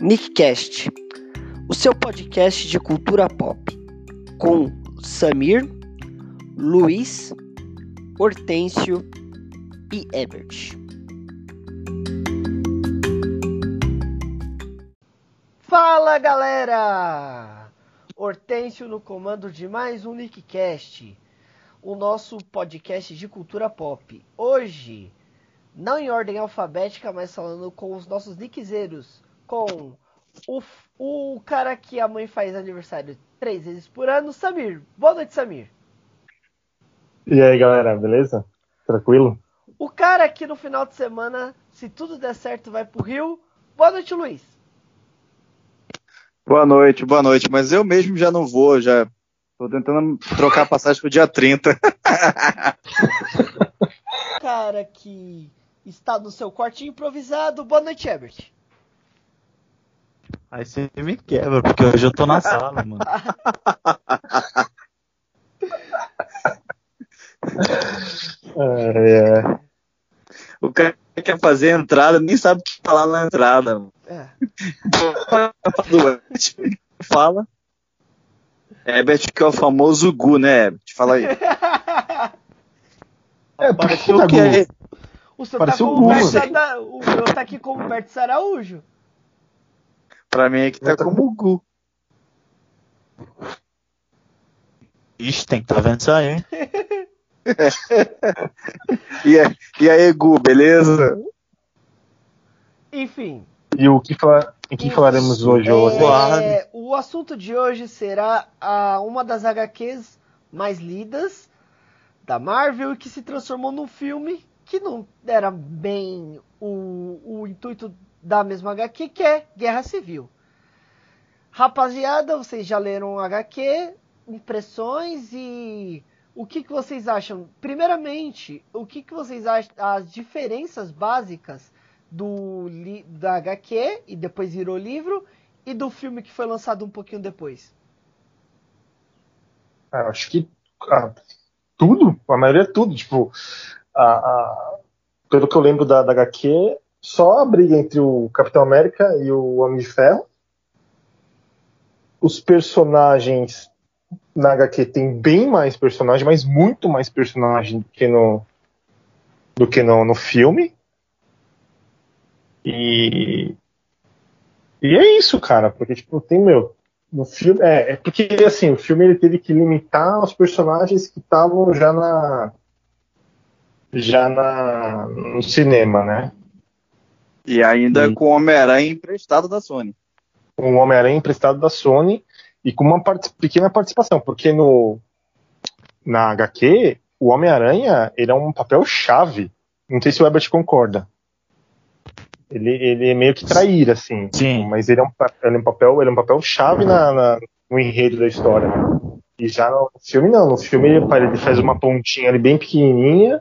Nickcast, o seu podcast de cultura pop, com Samir, Luiz, Hortêncio e Ebert. Fala galera! Hortêncio no comando de mais um Nickcast, o nosso podcast de cultura pop. Hoje, não em ordem alfabética, mas falando com os nossos nickzeiros, com o, o cara que a mãe faz aniversário três vezes por ano, Samir. Boa noite, Samir. E aí, galera, beleza? Tranquilo? O cara que no final de semana, se tudo der certo, vai pro Rio. Boa noite, Luiz. Boa noite, boa noite. Mas eu mesmo já não vou, já tô tentando trocar a passagem pro dia 30. cara que está no seu quartinho improvisado. Boa noite, Ebert. Aí você me quebra, porque hoje eu tô na sala, mano. é, é. O cara quer fazer a entrada, nem sabe o que falar na entrada. Mano. É. Fala. Herbert que é o famoso Gu, né, Herbert? Fala aí. É, Pareceu o que O senhor tá, o, Sada... o meu tá aqui como Berto Araújo. Pra mim é que tá como o Gu. Ixi, tem que tá vendo isso aí, hein? e, e aí, Gu, beleza? Enfim. E o que, fala... em que falaremos hoje, é, O assunto de hoje será a, uma das HQs mais lidas da Marvel e que se transformou num filme que não era bem o, o intuito da mesma HQ, que é Guerra Civil. Rapaziada, vocês já leram HQ, impressões e o que, que vocês acham? Primeiramente, o que, que vocês acham as diferenças básicas do da HQ e depois virou livro e do filme que foi lançado um pouquinho depois? Ah, acho que ah, tudo, a maioria é tudo. Tipo, a, a, pelo que eu lembro da, da HQ, só a briga entre o Capitão América e o Homem de Ferro. Os personagens na HQ tem bem mais personagens, mas muito mais personagens do que no do que no, no filme. E e é isso, cara, porque tipo tem meu no filme é, é porque assim o filme ele teve que limitar os personagens que estavam já na já na no cinema, né? E ainda com o Homem-Aranha emprestado da Sony. Com o Homem-Aranha emprestado da Sony e com uma part pequena participação, porque no na HQ o Homem-Aranha ele é um papel chave. Não sei se o Ebert concorda. Ele, ele é meio que trair, assim. Sim. Mas ele é um, ele é um papel, ele é um papel chave na, na no enredo da história. E já no filme não. No filme ele, ele faz uma pontinha ali bem pequenininha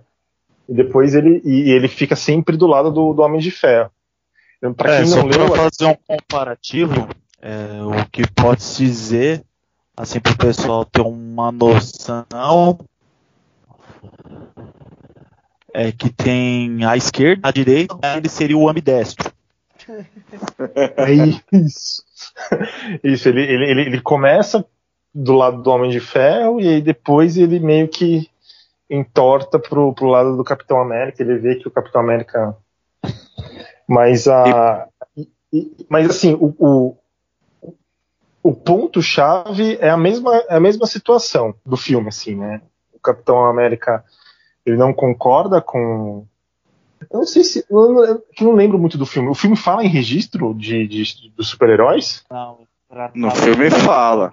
e depois ele e ele fica sempre do lado do, do Homem de Ferro. Pra é, quem não leu, fazer um comparativo, é, o que pode se dizer, assim, para o pessoal ter uma noção, é que tem a esquerda, a direita, ele seria o ambidestro. É isso. Isso, ele, ele, ele, ele começa do lado do Homem de Ferro e aí depois ele meio que entorta pro, pro lado do Capitão América, ele vê que o Capitão América. Mas a. Mas assim, o, o, o ponto-chave é a mesma, é a mesma situação do filme, assim, né? O Capitão América ele não concorda com. Eu não sei se. Eu não, eu não lembro muito do filme. O filme fala em registro de, de dos super-heróis? Não, no filme fala.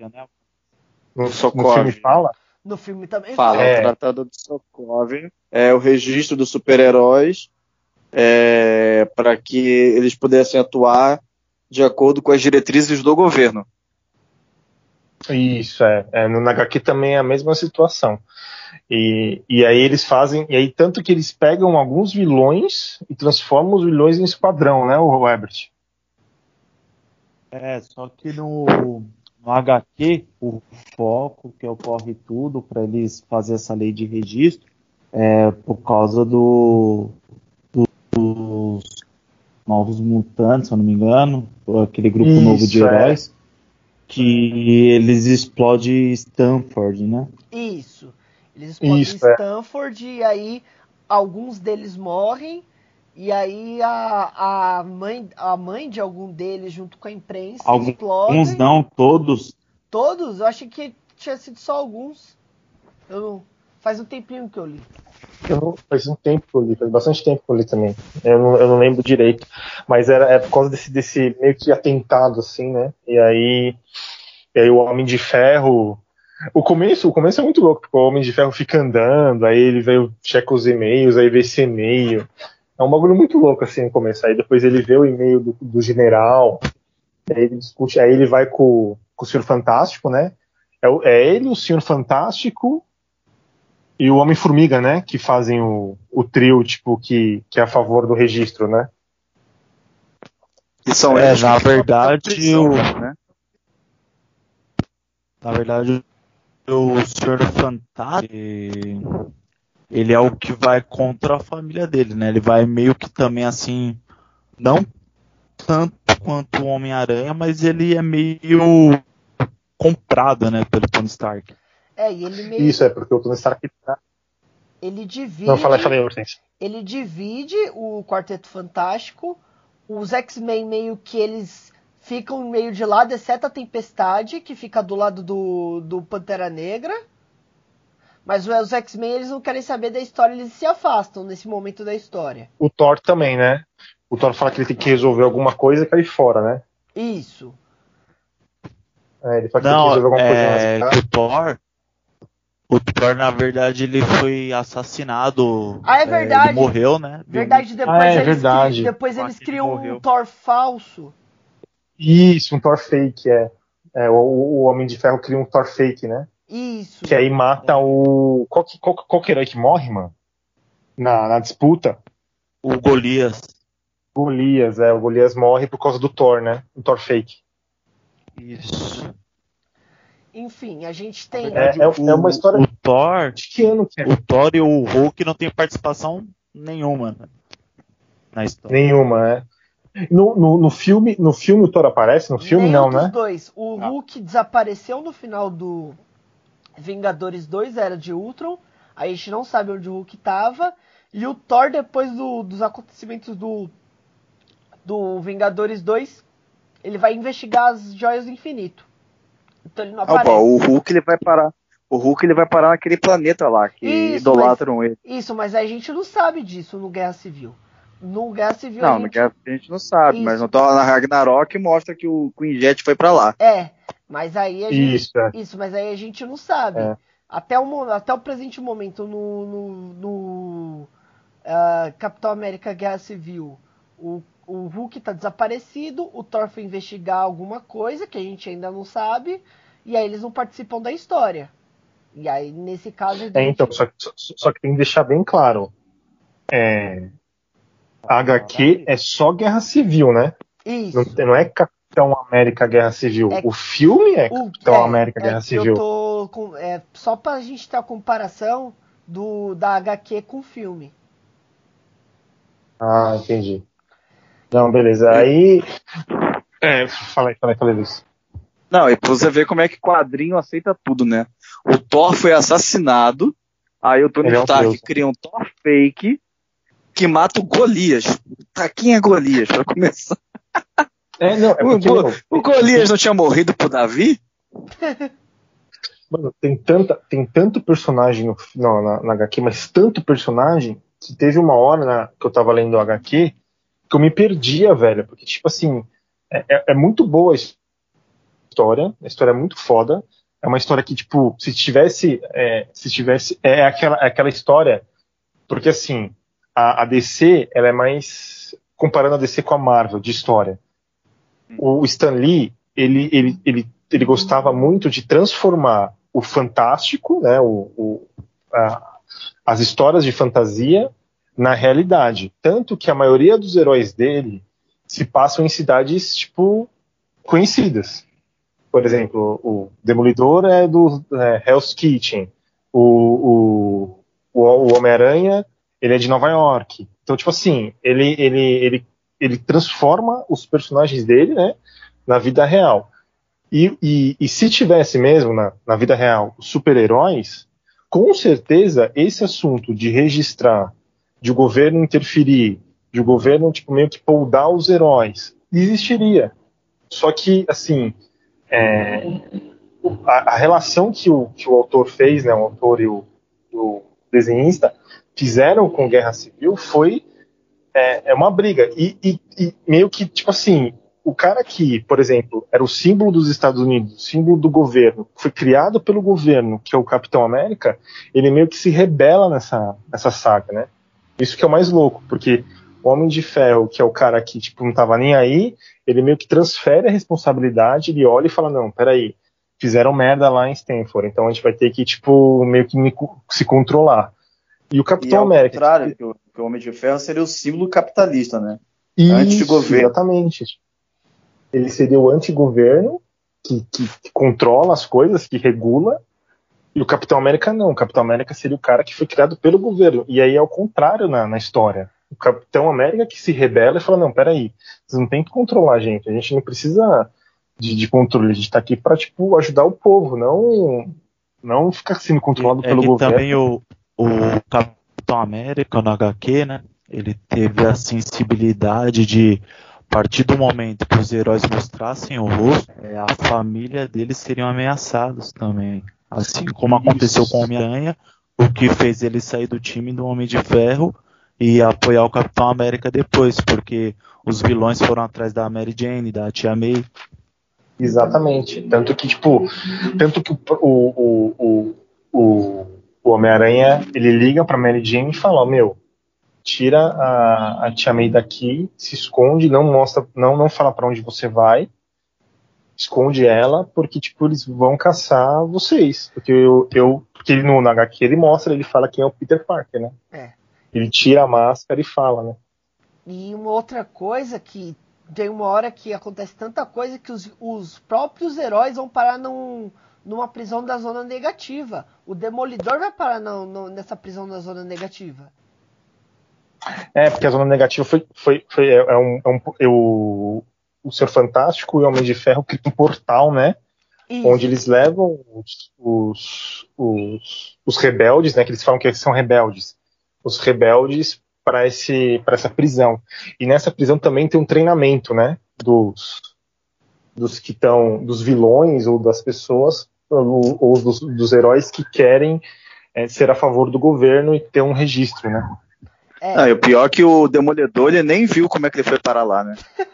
No, no filme fala? No filme também fala. É. O Tratado de Sokovia é o registro dos super-heróis é, para que eles pudessem atuar de acordo com as diretrizes do governo. Isso, é. é no HQ também é a mesma situação. E, e aí eles fazem, e aí tanto que eles pegam alguns vilões e transformam os vilões em esquadrão, né, o Herbert? É, só que no, no HQ, o foco que ocorre tudo para eles fazer essa lei de registro é por causa do, dos Novos Mutantes, se eu não me engano, aquele grupo Isso, novo de heróis, é. que eles explodem Stanford, né? Isso. Eles explodem Isso, é. Stanford é. e aí alguns deles morrem e aí a, a, mãe, a mãe de algum deles, junto com a imprensa, alguns, explodem. Alguns não, todos. Todos? Eu achei que tinha sido só alguns. Eu não... Faz um tempinho que eu li. Eu, faz um tempo que eu li, faz bastante tempo que eu li também. Eu não, eu não lembro direito. Mas era é por causa desse, desse meio que atentado, assim, né? E aí, e aí o Homem de Ferro. O começo, o começo é muito louco, porque o Homem de Ferro fica andando, aí ele veio, checa os e-mails, aí vê esse e-mail. É um bagulho muito louco, assim, no começo. Aí depois ele vê o e-mail do, do general, aí ele discute, aí ele vai com, com o Senhor Fantástico, né? É, é ele, o Senhor Fantástico e o Homem-Formiga, né? Que fazem o, o trio, tipo, que, que é a favor do registro, né? E são é, na verdade, o... né? Na verdade, o Senhor Fantástico, ele é o que vai contra a família dele, né? Ele vai meio que também assim, não tanto quanto o Homem-Aranha, mas ele é meio comprado, né, pelo Tony Stark. É, e ele meio... Isso, é porque o Tony Stark tá... Ele divide... Não, fala aí, Hortense. Ele divide o Quarteto Fantástico, os X-Men meio que eles ficam meio de lado, exceto a Tempestade, que fica do lado do, do Pantera Negra. Mas os X-Men eles não querem saber da história, eles se afastam nesse momento da história. O Thor também, né? O Thor fala que ele tem que resolver alguma coisa e cair fora, né? Isso. É, ele fala que não, tem que resolver alguma é, coisa. o Thor, o Thor, na verdade, ele foi assassinado. Ah, é verdade. É, ele morreu, né? Verdade, depois ah, é eles, verdade. Criam, depois eles criam um Thor falso. Isso, um Thor fake, é. é o, o, Homem de Ferro cria um Thor fake, né? Isso. Que aí mata o. Qual, qual, qual que herói que morre, mano? Na, na disputa? O Golias. Golias, é. O Golias morre por causa do Thor, né? Um Thor fake. Isso. Enfim, a gente tem. É, é, é uma história. O Thor. De que ano que é? O Thor e o Hulk não tem participação nenhuma né? na história. Nenhuma, é. No, no, no, filme, no filme o Thor aparece? No filme Nenhum não, né? Os dois. O ah. Hulk desapareceu no final do Vingadores 2, era de Ultron. A gente não sabe onde o Hulk estava. E o Thor, depois do, dos acontecimentos do, do Vingadores 2, ele vai investigar as joias do infinito. Então ele não aparece. Opa, o Hulk ele vai parar. O Hulk ele vai parar naquele planeta lá que isso, idolatram mas, ele. Isso, mas a gente não sabe disso no Guerra Civil. No Guerra Civil. Não, a gente... no Guerra Civil a gente não sabe, isso. mas no na Ragnarok mostra que o Queen Jet foi para lá. É, mas aí a gente. Isso, é. isso mas aí a gente não sabe. É. Até, o, até o presente momento no, no, no uh, Capitão América Guerra Civil, o o Hulk tá desaparecido, o Thor foi investigar alguma coisa que a gente ainda não sabe, e aí eles não participam da história. E aí, nesse caso. É, então, só, só, só, que tem que deixar bem claro. É, a HQ é só Guerra Civil, né? Isso. Não, não é Capitão América Guerra Civil. É, o filme é o, Capitão é, América Guerra é Civil. Eu tô com, é, só pra gente ter a comparação do, da HQ com o filme. Ah, entendi. Não, beleza. Aí. É, fala aí, fala aí, fala aí, Luiz. Não, e pra você ver como é que quadrinho aceita tudo, né? O Thor foi assassinado, aí o Tony Ele Stark é cria um Thor fake que mata o Golias. Tá, quem é Golias, pra começar? É, não, é porque, o, o, Golias não tinha morrido pro Davi? Mano, tem, tanta, tem tanto personagem no, não, na, na HQ, mas tanto personagem que teve uma hora na, que eu tava lendo o HQ que eu me perdia, velho, porque, tipo assim, é, é, é muito boa a história, a história é muito foda, é uma história que, tipo, se tivesse, é, se tivesse, é aquela, é aquela história, porque, assim, a, a, DC, ela é mais, comparando a DC com a Marvel, de história, o Stan Lee, ele, ele, ele, ele gostava muito de transformar o fantástico, né, o, o a, as histórias de fantasia na realidade. Tanto que a maioria dos heróis dele se passam em cidades, tipo, conhecidas. Por exemplo, o Demolidor é do é, Hell's Kitchen. O, o, o Homem-Aranha, ele é de Nova York. Então, tipo assim, ele, ele, ele, ele transforma os personagens dele, né, na vida real. E, e, e se tivesse mesmo na, na vida real super-heróis, com certeza esse assunto de registrar, de o governo interferir, de o governo tipo, meio que poldar os heróis, existiria. Só que, assim, é, a, a, relação que o, que o autor fez, né, o autor e o, o desenhista, fizeram com Guerra Civil foi é, é uma briga. E, e, e, meio que, tipo assim, o cara que, por exemplo, era o símbolo dos Estados Unidos, símbolo do governo, foi criado pelo governo, que é o Capitão América, ele meio que se rebela nessa, nessa saga, né? Isso que é o mais louco, porque o Homem de Ferro, que é o cara que, tipo, não tava nem aí, ele meio que transfere a responsabilidade, ele olha e fala, não, peraí, fizeram merda lá em Stanford, então a gente vai ter que, tipo, meio que se controlar. E o Capitão e ao América... contrário, que o, que o Homem de Ferro seria o símbolo capitalista, né? Anti-governo. Exatamente ele seria o antigoverno, que, que, que controla as coisas, que regula, e o Capitão América não. O Capitão América seria o cara que foi criado pelo governo. E aí é o contrário na, na história. O Capitão América que se rebela e fala: não, peraí, vocês não tem que controlar a gente. A gente não precisa de, de controle. A gente tá aqui pra, tipo, ajudar o povo, não, não ficar sendo controlado é, pelo governo. também o, o Capitão América no HQ, né? Ele teve a sensibilidade de a partir do momento que os heróis mostrassem o rosto, é, a família deles seriam ameaçados também. Assim como aconteceu com o Homem-Aranha, o que fez ele sair do time do Homem de Ferro e apoiar o Capitão América depois, porque os vilões foram atrás da Mary Jane, da Tia May. Exatamente. Tanto que, tipo, tanto que o, o, o, o, Homem-Aranha ele liga pra Mary Jane e fala: Meu, tira a, a Tia May daqui, se esconde, não mostra, não, não fala para onde você vai, esconde ela, porque tipo eles vão caçar vocês, porque eu, eu porque ele no, no HQ ele mostra, ele fala quem é o Peter Parker, né? É. Ele tira a máscara e fala, né? E uma outra coisa que tem uma hora que acontece tanta coisa que os, os próprios heróis vão parar num, numa prisão da zona negativa. O Demolidor vai parar não, não, nessa prisão da zona negativa. É, porque a zona negativa foi. foi, foi é, é um, é um, eu, o Senhor Fantástico e o Homem de Ferro criam um portal, né? Isso. Onde eles levam os, os, os, os, rebeldes, né? Que eles falam que são rebeldes. Os rebeldes para esse para essa prisão. E nessa prisão também tem um treinamento, né? Dos, dos que estão. dos vilões ou das pessoas, ou, ou dos, dos heróis que querem é, ser a favor do governo e ter um registro, né? É. Ah, e o pior é que o Demolidor ele nem viu como é que ele foi parar lá, né?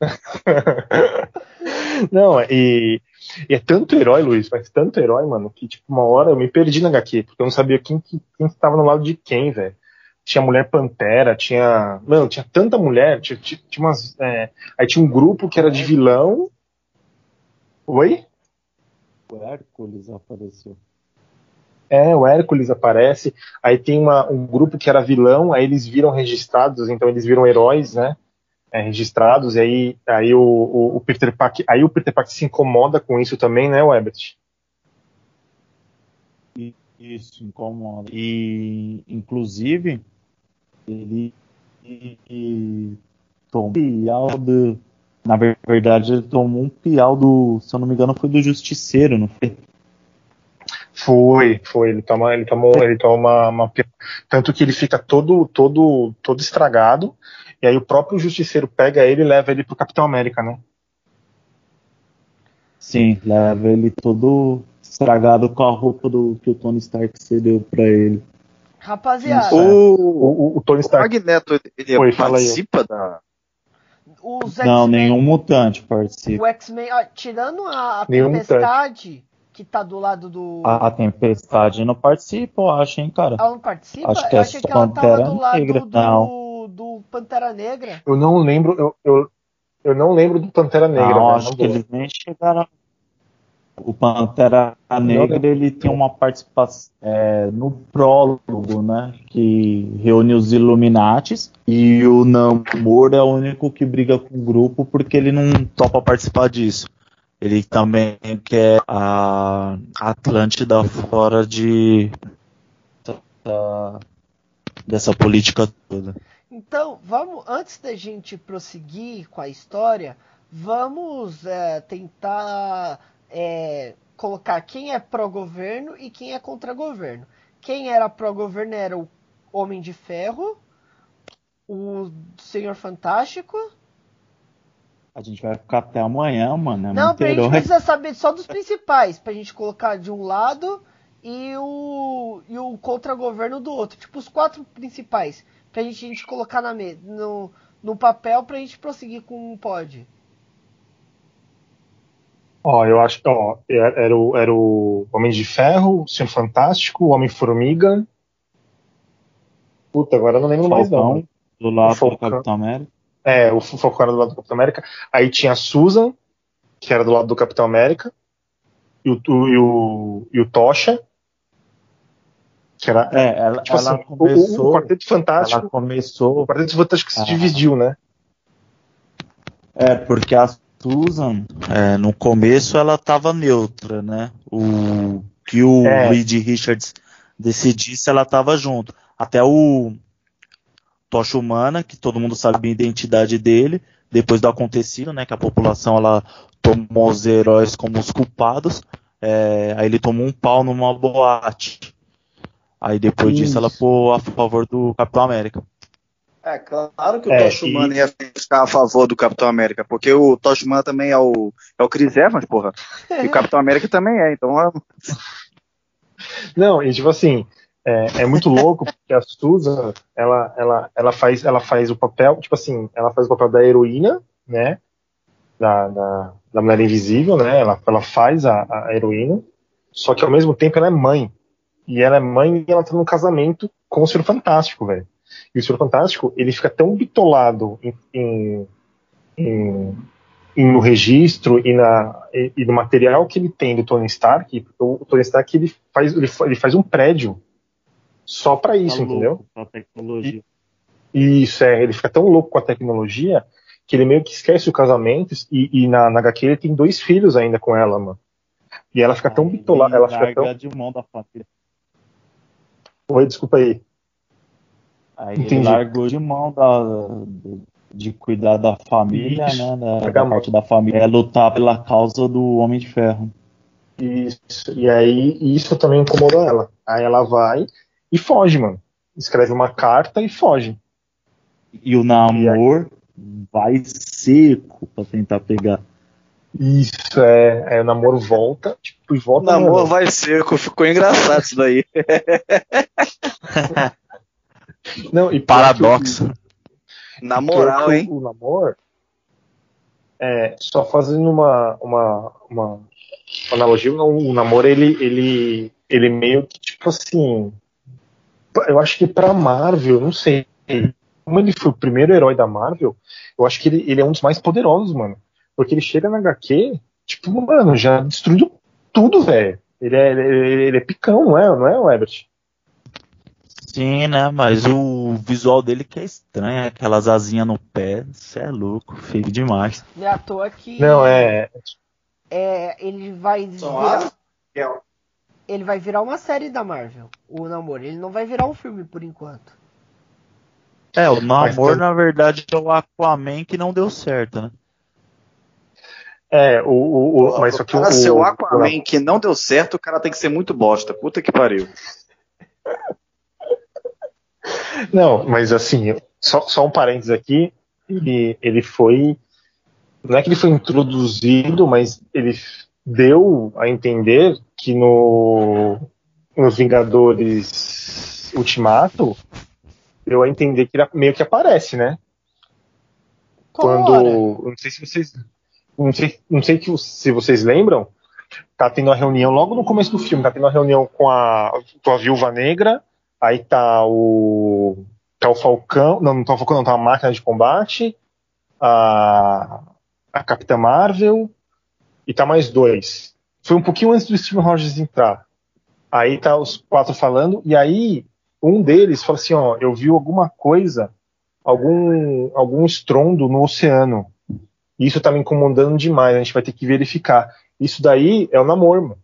Não, e, e, é tanto herói, Luiz, mas tanto herói, mano, que tipo, uma hora eu me perdi na HQ, porque eu não sabia quem, quem, quem estava no lado de quem, velho. Tinha mulher pantera, tinha. Mano, tinha tanta mulher, tinha, tinha, tinha umas. É, aí tinha um grupo que era de vilão. Oi? O Hércules apareceu. É, o Hércules aparece, aí tem uma, um grupo que era vilão, aí eles viram registrados, então eles viram heróis, né? É, registrados, e aí, aí o, o, o, Peter Parker, aí o Peter Parker se incomoda com isso também, né, Webert? Isso, incomoda. E, inclusive, ele, ele tomou um pial do. Na verdade, ele tomou um pial do. Se eu não me engano, foi do Justiceiro, não foi? Foi, foi. Ele toma, ele toma, ele toma uma, tanto que ele fica todo, todo, todo estragado. E aí o próprio justiceiro pega ele e leva ele pro Capitão América, né? Sim, leva ele todo estragado com a roupa do que o Tony Stark cedeu para ele. Rapaziada, o, o, o, Tony Stark. O Magneto, ele Foi, participa da. Não, nenhum mutante participa. O X-Men, tirando a, a Tempestade, mutante que tá do lado do. A, a Tempestade não participa, eu acho, hein, cara. Ela não participa? Acho que eu é achei que ela tava do lado Negra. do, não. Do Pantera Negra. Eu não lembro, eu, eu, eu não lembro do Pantera Negra. Não, acho que eles nem chegaram. O Pantera Negra ele tem uma participação é, no prólogo, né? Que reúne os Illuminates e o Namor é o único que briga com o grupo porque ele não topa participar disso. Ele também quer a Atlântida fora de. dessa política toda. Então, vamos, antes da gente prosseguir com a história, vamos é, tentar é, colocar quem é pró-governo e quem é contra-governo. Quem era pró-governo era o Homem de Ferro, o Senhor Fantástico. A gente vai ficar até amanhã, mano. É Não, pra gente precisa saber só dos principais, pra gente colocar de um lado e o, e o contra-governo do outro. Tipo, os quatro principais. Pra gente, a gente colocar na mesa, no, no papel pra gente prosseguir com o pod. Ó, eu acho que ó, era, o, era o Homem de Ferro, o Senhor Fantástico, o Homem-Formiga. Puta, agora eu não lembro mais não. Do lado do Capitão América. É, o Falcão era do lado do Capitão América. Aí tinha a Susan, que era do lado do Capitão América. E o, e o, e o Tocha. Que era, é, ela, tipo ela assim, começou, o, o, Quarteto Fantástico. Ela começou. O Quarteto Fantástico se ah. dividiu, né? É, porque a Susan, é, no começo ela estava neutra, né? O que o é. Reed Richards decidisse, ela estava junto. Até o Tocha Humana, que todo mundo sabe a identidade dele, depois do acontecido, né? Que a população ela tomou os heróis como os culpados. É, aí ele tomou um pau numa boate. Aí depois Isso. disso ela foi a favor do Capitão América. É, claro que o é, Tosh Humana e... ia ficar a favor do Capitão América, porque o Tosh Humana também é o, é o Chris Evans, porra. E o Capitão América também é, então. É... Não, e tipo assim, é, é, muito louco porque a Susan, ela, ela, ela, faz, ela faz o papel, tipo assim, ela faz o papel da heroína, né? Da, da, da Mulher Invisível, né? Ela, ela faz a, a heroína, só que ao mesmo tempo ela é mãe. E ela é mãe e ela tá num casamento com o Senhor Fantástico, velho. E o Senhor Fantástico, ele fica tão bitolado em, em, em, no registro e, na, e, e, no material que ele tem do Tony Stark, o, o Tony Stark ele faz, ele, ele faz um prédio só para isso, tá entendeu? Com a tecnologia. E, isso, é, ele fica tão louco com a tecnologia que ele meio que esquece o casamento e, e na, na HQ ele tem dois filhos ainda com ela, mano. E ela fica tão bitolada, ela fica tão... de mão da família. Oi, desculpa aí. Aí Entendi. ele largou de mão da, de cuidar da família, Isso. né? Da, da parte da família. É lutar pela causa do Homem de Ferro. Isso. E aí isso também incomodou ela. Aí ela vai e foge, mano. Escreve uma carta e foge. E o namor vai seco pra tentar pegar. Isso, é. é o namoro volta, tipo, e volta. O namoro vai seco, ficou engraçado isso daí. Não, e paradoxo. Na moral, hein? O, namoro, é, só fazendo uma, uma, uma analogia, o namoro ele, ele, ele meio que tipo assim, eu acho que pra Marvel, não sei, como ele foi o primeiro herói da Marvel, eu acho que ele, ele é um dos mais poderosos, mano. Porque ele chega na HQ, tipo, mano, já destruiu tudo, velho. Ele é, ele, ele é picão, não é, não é, Herbert? Sim, né? Mas o visual dele que é estranho, aquelas asinhas no pé, isso é louco, feio demais. Não é à toa que. Não, é. É, ele vai virar. Ele vai virar uma série da Marvel, o namoro. Ele não vai virar um filme por enquanto. É, o namoro, na verdade, é o Aquaman que não deu certo, né? É, o, o, o mas só que o. Cara, o Aquaman que não deu certo, o cara tem que ser muito bosta. Puta que pariu. Não, mas assim, só, só um parênteses aqui, ele, ele foi. Não é que ele foi introduzido, mas ele deu a entender que no, nos Vingadores Ultimato deu a entender que ele meio que aparece, né? Quando. Não sei se vocês. Não sei, não sei que, se vocês lembram. Tá tendo uma reunião logo no começo do filme, tá tendo uma reunião com a, com a Viúva Negra Aí tá o. Tá o Falcão. Não, não tá o Falcão, não, tá a máquina de combate. A. A Capitã Marvel. E tá mais dois. Foi um pouquinho antes do Steve Rogers entrar. Aí tá os quatro falando, e aí um deles fala assim, ó, eu vi alguma coisa, algum, algum estrondo no oceano. Isso tá me incomodando demais, a gente vai ter que verificar. Isso daí é o namoro, mano.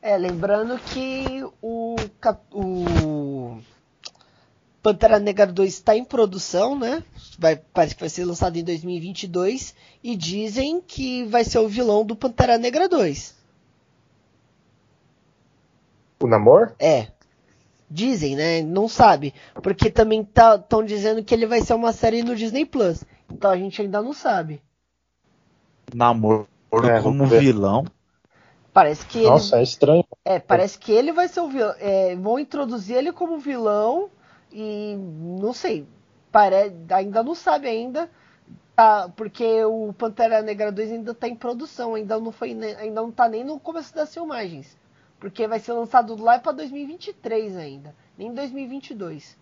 É, lembrando que o, o Pantera Negra 2 está em produção, né? Vai, parece que vai ser lançado em 2022 e dizem que vai ser o vilão do Pantera Negra 2. O Namor? É. Dizem, né? Não sabe. Porque também estão tá, dizendo que ele vai ser uma série no Disney Plus. Então a gente ainda não sabe. Namor é, como vilão. Parece que Nossa, ele... é estranho. É, parece que ele vai ser o vilão. É, vão introduzir ele como vilão e não sei. Pare... Ainda não sabe ainda. Tá, porque o Pantera Negra 2 ainda está em produção, ainda não foi, ainda não tá nem no começo das filmagens. Porque vai ser lançado lá para 2023 ainda, nem 2022.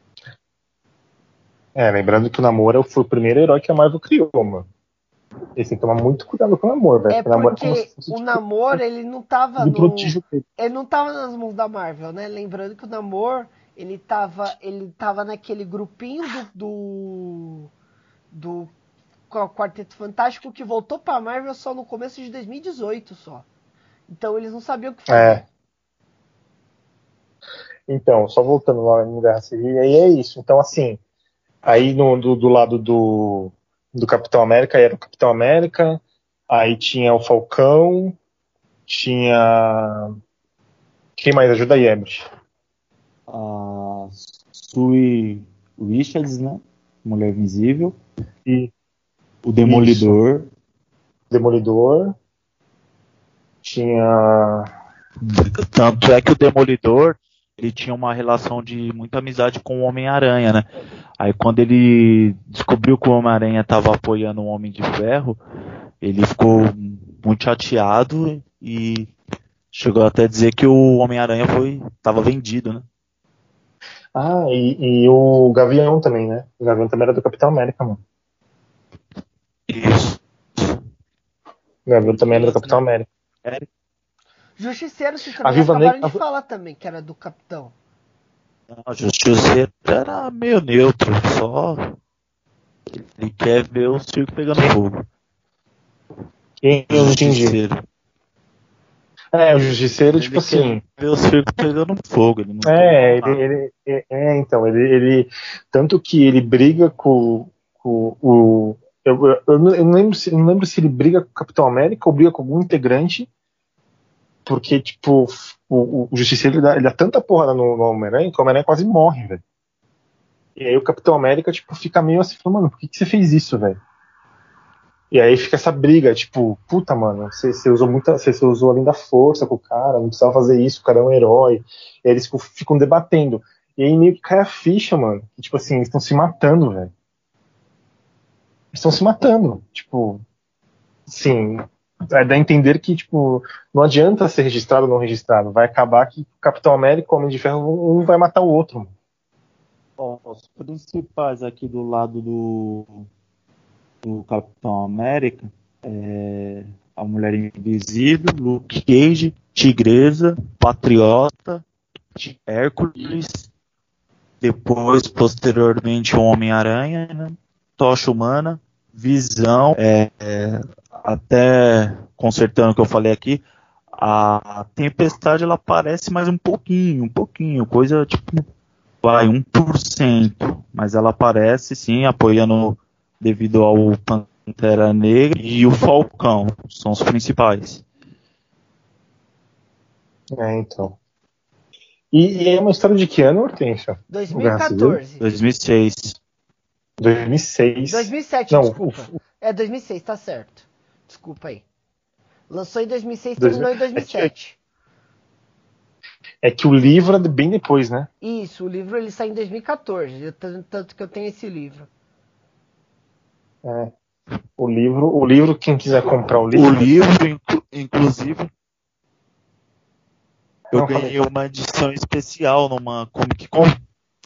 É, lembrando que o Namor foi o primeiro herói que a Marvel criou, mano. Eles têm que tomar muito cuidado com o Namor, velho. É porque o, fosse, o tipo, Namor, ele não tava no... Ele não tava nas mãos da Marvel, né? Lembrando que o Namor, ele tava, ele tava naquele grupinho do... do, do Quarteto Fantástico que voltou pra Marvel só no começo de 2018 só. Então eles não sabiam o que fazer. É. Então, só voltando lá no Guerra Civil, aí é isso. Então, assim, aí no, do, do lado do, do Capitão América era o Capitão América, aí tinha o Falcão, tinha. Quem mais ajuda aí, Ebert? A Sue Richards, né? Mulher Invisível. E o Demolidor. Isso. Demolidor. Tinha. Tanto é que o Demolidor ele tinha uma relação de muita amizade com o Homem-Aranha, né? Aí quando ele descobriu que o Homem-Aranha estava apoiando o Homem de Ferro, ele ficou muito chateado e chegou até a dizer que o Homem-Aranha foi estava vendido, né? Ah, e, e, o Gavião também, né? O Gavião também era do Capitão América, mano. Isso. O Gavião também era do Capitão América. Justiceiro, vocês também a Viva acabaram Negra... de falar também, que era do Capitão. Não, Justiceiro era meio neutro, só. Ele quer ver o circo pegando fogo. Quem é o Justiceiro? É, o Justiceiro, ele tipo assim. Ver o circo pegando fogo. Ele não é, ele, ele, é, é, então, ele, ele. Tanto que ele briga com, com o. Eu, eu, eu, não lembro se, não lembro se ele briga com o Capitão América ou briga com algum integrante porque, tipo, o, o Justiceiro ele dá, ele dá tanta porrada no, no Homem-Aranha que o Homem-Aranha quase morre, velho. E aí o Capitão América, tipo, fica meio assim, falando, mano, por que, que você fez isso, velho? E aí fica essa briga, tipo, puta, mano, você, você usou muita. Você, você, usou além da força com o cara, não precisava fazer isso, o cara é um herói. E aí eles ficam, ficam debatendo. E aí meio que cai a ficha, mano. Que, tipo assim, eles estão se matando, velho. Eles estão se matando. Tipo. Sim, é, dá a entender que, tipo, não adianta ser registrado ou não registrado. Vai acabar que Capitão América e Homem de Ferro um vai matar o outro. Os principais aqui do lado do, do Capitão América é a Mulher Invisível, Luke Cage, Tigresa, Patriota, Hércules, depois, posteriormente, o Homem-Aranha, né? Tocha Humana, Visão, é, é, até consertando o que eu falei aqui, a tempestade ela aparece mais um pouquinho, um pouquinho, coisa tipo, vai, 1%, mas ela aparece sim, apoiando devido ao Pantera Negra e o Falcão, são os principais. É, então. E, e é uma história de que ano, Hortência? 2014. 2006. 2006. 2007, Não, desculpa. O... É 2006, tá certo. Desculpa aí. Lançou em 2006 e terminou em 2007. É que o livro é bem depois, né? Isso, o livro ele sai em 2014, tanto que eu tenho esse livro. É. O livro, o livro, quem quiser comprar o livro. O livro, inclu inclusive, eu Não, ganhei falei. uma edição especial numa Comic Con.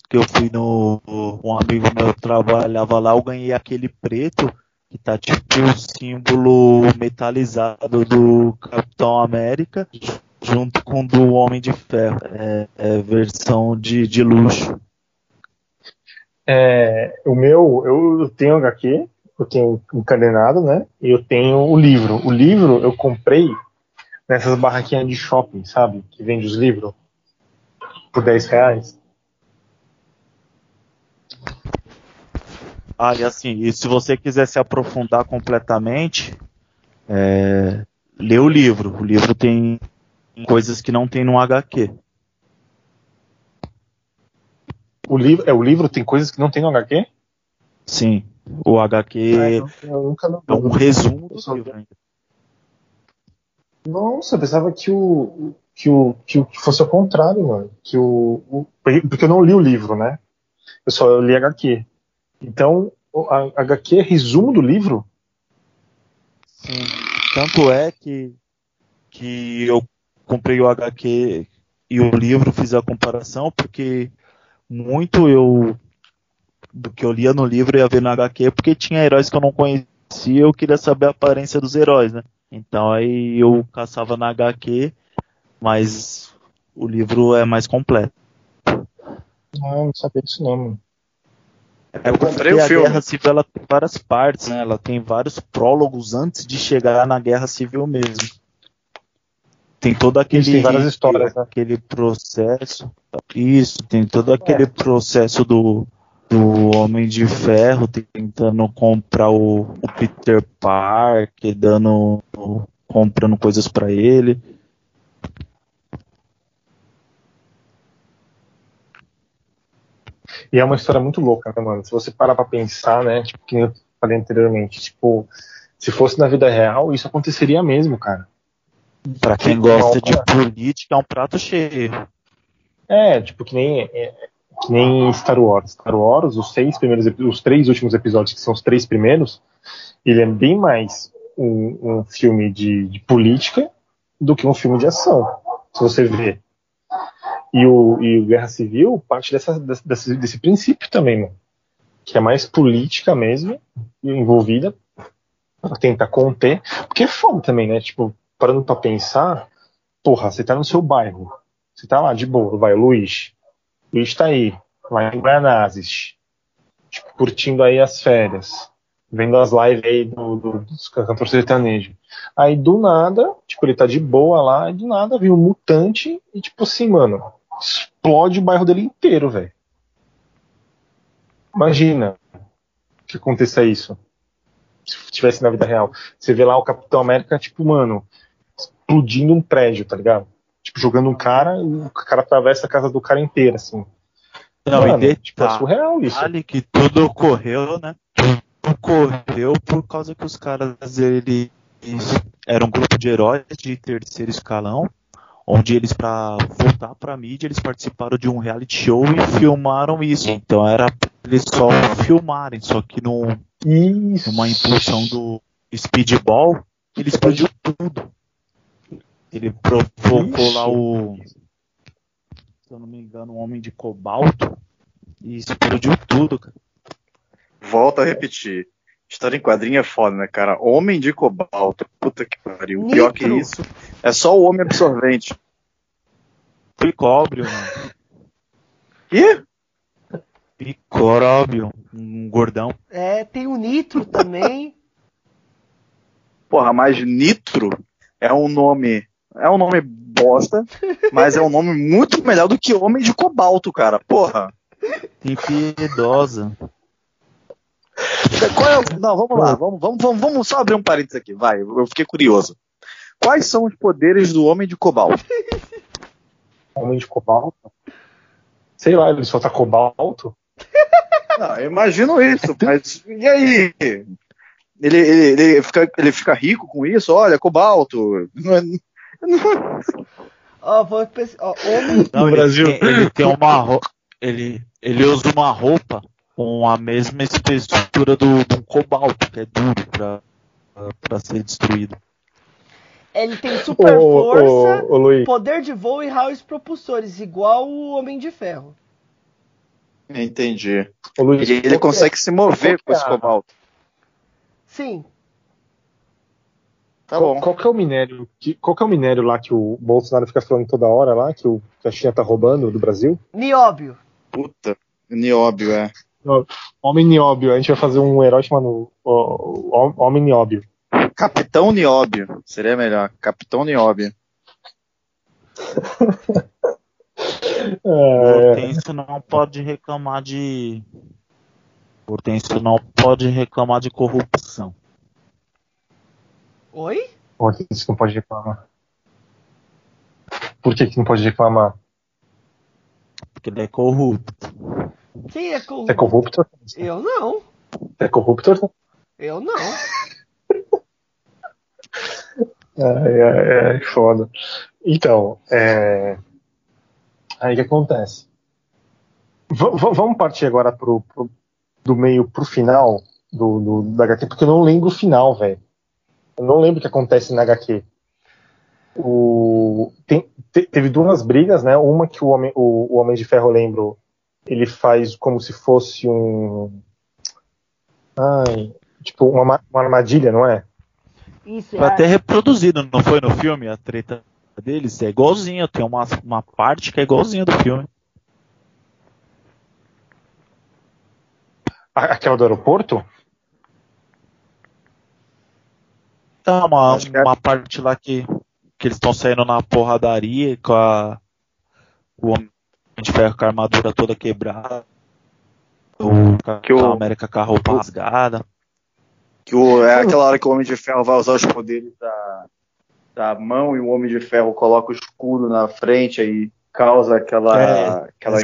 Que eu fui no. Um amigo meu trabalhava lá, eu ganhei aquele preto que tá tipo o símbolo metalizado do Capitão América junto com o do Homem de Ferro. É, é versão de, de luxo. É, o meu, eu tenho HQ, eu tenho encadenado, né? E eu tenho o livro. O livro eu comprei nessas barraquinhas de shopping, sabe? Que vende os livros por 10 reais. Ah, e assim, e se você quiser se aprofundar completamente, é, lê o livro. O livro tem coisas que não tem no HQ. O livro, é, o livro tem coisas que não tem no HQ? Sim. O HQ é, é um resumo do livro ainda. Nossa, eu pensava que o, que o que, que fosse ao contrário, mano. Que o, o, porque eu não li o livro, né? Eu só li HQ. Então, a HQ é resumo do livro? Sim. Tanto é que, que eu comprei o HQ e o livro, fiz a comparação, porque muito eu do que eu lia no livro ia ver no HQ, porque tinha heróis que eu não conhecia eu queria saber a aparência dos heróis, né? Então aí eu caçava na HQ, mas o livro é mais completo. Não, não sabia disso não, mano. É, eu comprei o a filme. Guerra Civil ela tem várias partes, né? Ela tem vários prólogos antes de chegar na Guerra Civil mesmo. Tem todo aquele tem várias histórias, né? aquele processo. Isso, tem todo aquele é. processo do, do Homem de Ferro tentando comprar o, o Peter Parker, dando comprando coisas para ele. E é uma história muito louca, né, mano? Se você parar pra pensar, né? Tipo, que eu falei anteriormente, tipo, se fosse na vida real, isso aconteceria mesmo, cara. Pra quem gosta de política, é um prato cheio. É, tipo, que nem, é, que nem Star Wars. Star Wars, os seis primeiros, os três últimos episódios, que são os três primeiros, ele é bem mais um, um filme de, de política do que um filme de ação. Se você vê. E o, e o Guerra Civil parte dessa, desse, desse princípio também, mano. Que é mais política mesmo, envolvida, pra tentar conter. Porque é foda também, né? Tipo, parando pra pensar, porra, você tá no seu bairro. Você tá lá de boa, vai, Luiz. Luiz tá aí, lá em Guanazes. Tipo, curtindo aí as férias. Vendo as lives aí do, do, dos cantores sertanejos. Aí do nada, tipo, ele tá de boa lá, e do nada viu um mutante e tipo assim, mano, explode o bairro dele inteiro, velho. Imagina que aconteça isso. Se tivesse na vida real. Você vê lá o Capitão América, tipo, mano, explodindo um prédio, tá ligado? Tipo, jogando um cara e o cara atravessa a casa do cara inteira, assim. Não, mano, e tipo, é surreal isso. Vale que tudo ocorreu, né? Tudo ocorreu por causa que os caras, eles eram um grupo de heróis de terceiro escalão onde eles para voltar para mídia eles participaram de um reality show e filmaram isso. Então era pra eles só filmarem, só que no, isso. numa impulsão do speedball ele explodiu tudo. Ele provocou isso. lá o se eu não me engano, um homem de cobalto e explodiu tudo, cara. Volto a repetir. História em quadrinho é foda, né, cara? Homem de cobalto. Puta que pariu. Nitro. Pior que isso. É só o homem absorvente. Picóbrio, mano. Quê? Picóbrio. Um gordão. É, tem o Nitro também. Porra, mas Nitro é um nome. É um nome bosta, mas é um nome muito melhor do que Homem de Cobalto, cara. Porra. Impiedosa. Qual é o... Não, vamos lá, vamos, vamos, vamos, vamos só abrir um parênteses aqui, vai, eu fiquei curioso. Quais são os poderes do Homem de Cobalto? Homem de Cobalto? Sei lá, ele solta cobalto? Não, eu imagino isso, mas e aí? Ele, ele, ele, fica, ele fica rico com isso? Olha, cobalto. Não é, não... Oh, vou pensar, oh, homem... Não, no ele, Brasil. Ele tem uma ele, ele usa uma roupa com a mesma espessura do, do cobalto, que é duro para ser destruído. Ele tem super força, poder de voo e raios propulsores, igual o Homem de Ferro. Entendi. Luiz, e ele consegue é, se mover com esse é cobalto. Sim. Tá qual, bom. Qual que é o minério? Que, qual que é o minério lá que o Bolsonaro fica falando toda hora lá, que, o, que a China tá roubando do Brasil? Nióbio. Puta, nióbio, é. Homem Nióbio. A gente vai fazer um herói chamado Homem Nióbio. Capitão Nióbio. Seria melhor. Capitão Nióbio. é... Não pode reclamar de Hortêncio não pode reclamar de corrupção. Oi? Hortêncio não pode reclamar. Por que, que não pode reclamar? Porque ele é corrupto. Quem é corrupto? É corrupto? Eu não. É corrupto? Eu não. É, é, é foda. Então, é... aí o que acontece? V vamos partir agora pro, pro, do meio pro final do, do, da HQ, porque eu não lembro o final, velho. Eu não lembro o que acontece na HQ. O, tem, te, teve duas brigas, né? Uma que o Homem, o, o Homem de Ferro, lembro, ele faz como se fosse um. Ai, tipo, uma, uma armadilha, não é? Isso Foi é. até reproduzido, não foi no filme? A treta deles é igualzinha, tem uma, uma parte que é igualzinha do filme. Aquela do aeroporto? Tá, uma, é- uma parte lá que, que eles estão saindo na porradaria com a, o Homem de Ferro com a armadura toda quebrada. O Que o- América com a roupa rasgada. Que o, é aquela hora que o Homem de Ferro vai usar os poderes da, da mão e o Homem de Ferro coloca o escudo na frente aí causa aquela, É, aquela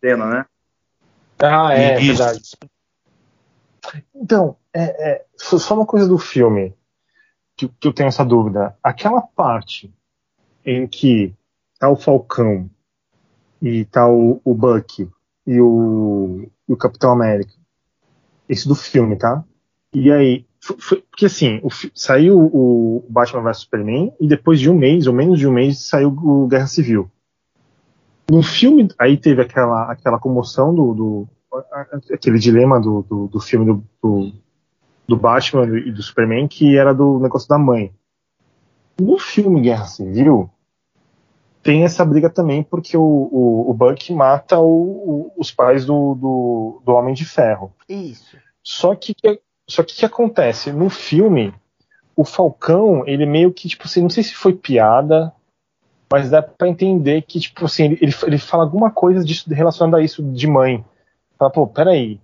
cena, né? Ah, é, Isso. verdade. Então, é, é, só só uma coisa do filme que, que eu tenho essa dúvida. Aquela parte em que tá o Falcão e tá o, o Buck e o, o Capitão América. Esse do filme, tá? E aí, foi- foi- porque assim, o saiu o Batman vs Superman e depois de um mês, ou menos de um mês, saiu o Guerra Civil. No filme, aí teve aquela, aquela comoção do, do aquele dilema do, do, do filme do, do, do Batman e do Superman, que era do negócio da mãe. No filme Guerra Civil, tem essa briga também, porque o, o, o Buck mata o, os pais do, do, do Homem de Ferro. Isso. Só que só que o que acontece? No filme, o Falcão, ele meio que, tipo assim, não sei se foi piada, mas dá pra entender que, tipo assim, ele, ele, ele fala alguma coisa disso relacionado a isso de mãe. Fala, pô, peraí,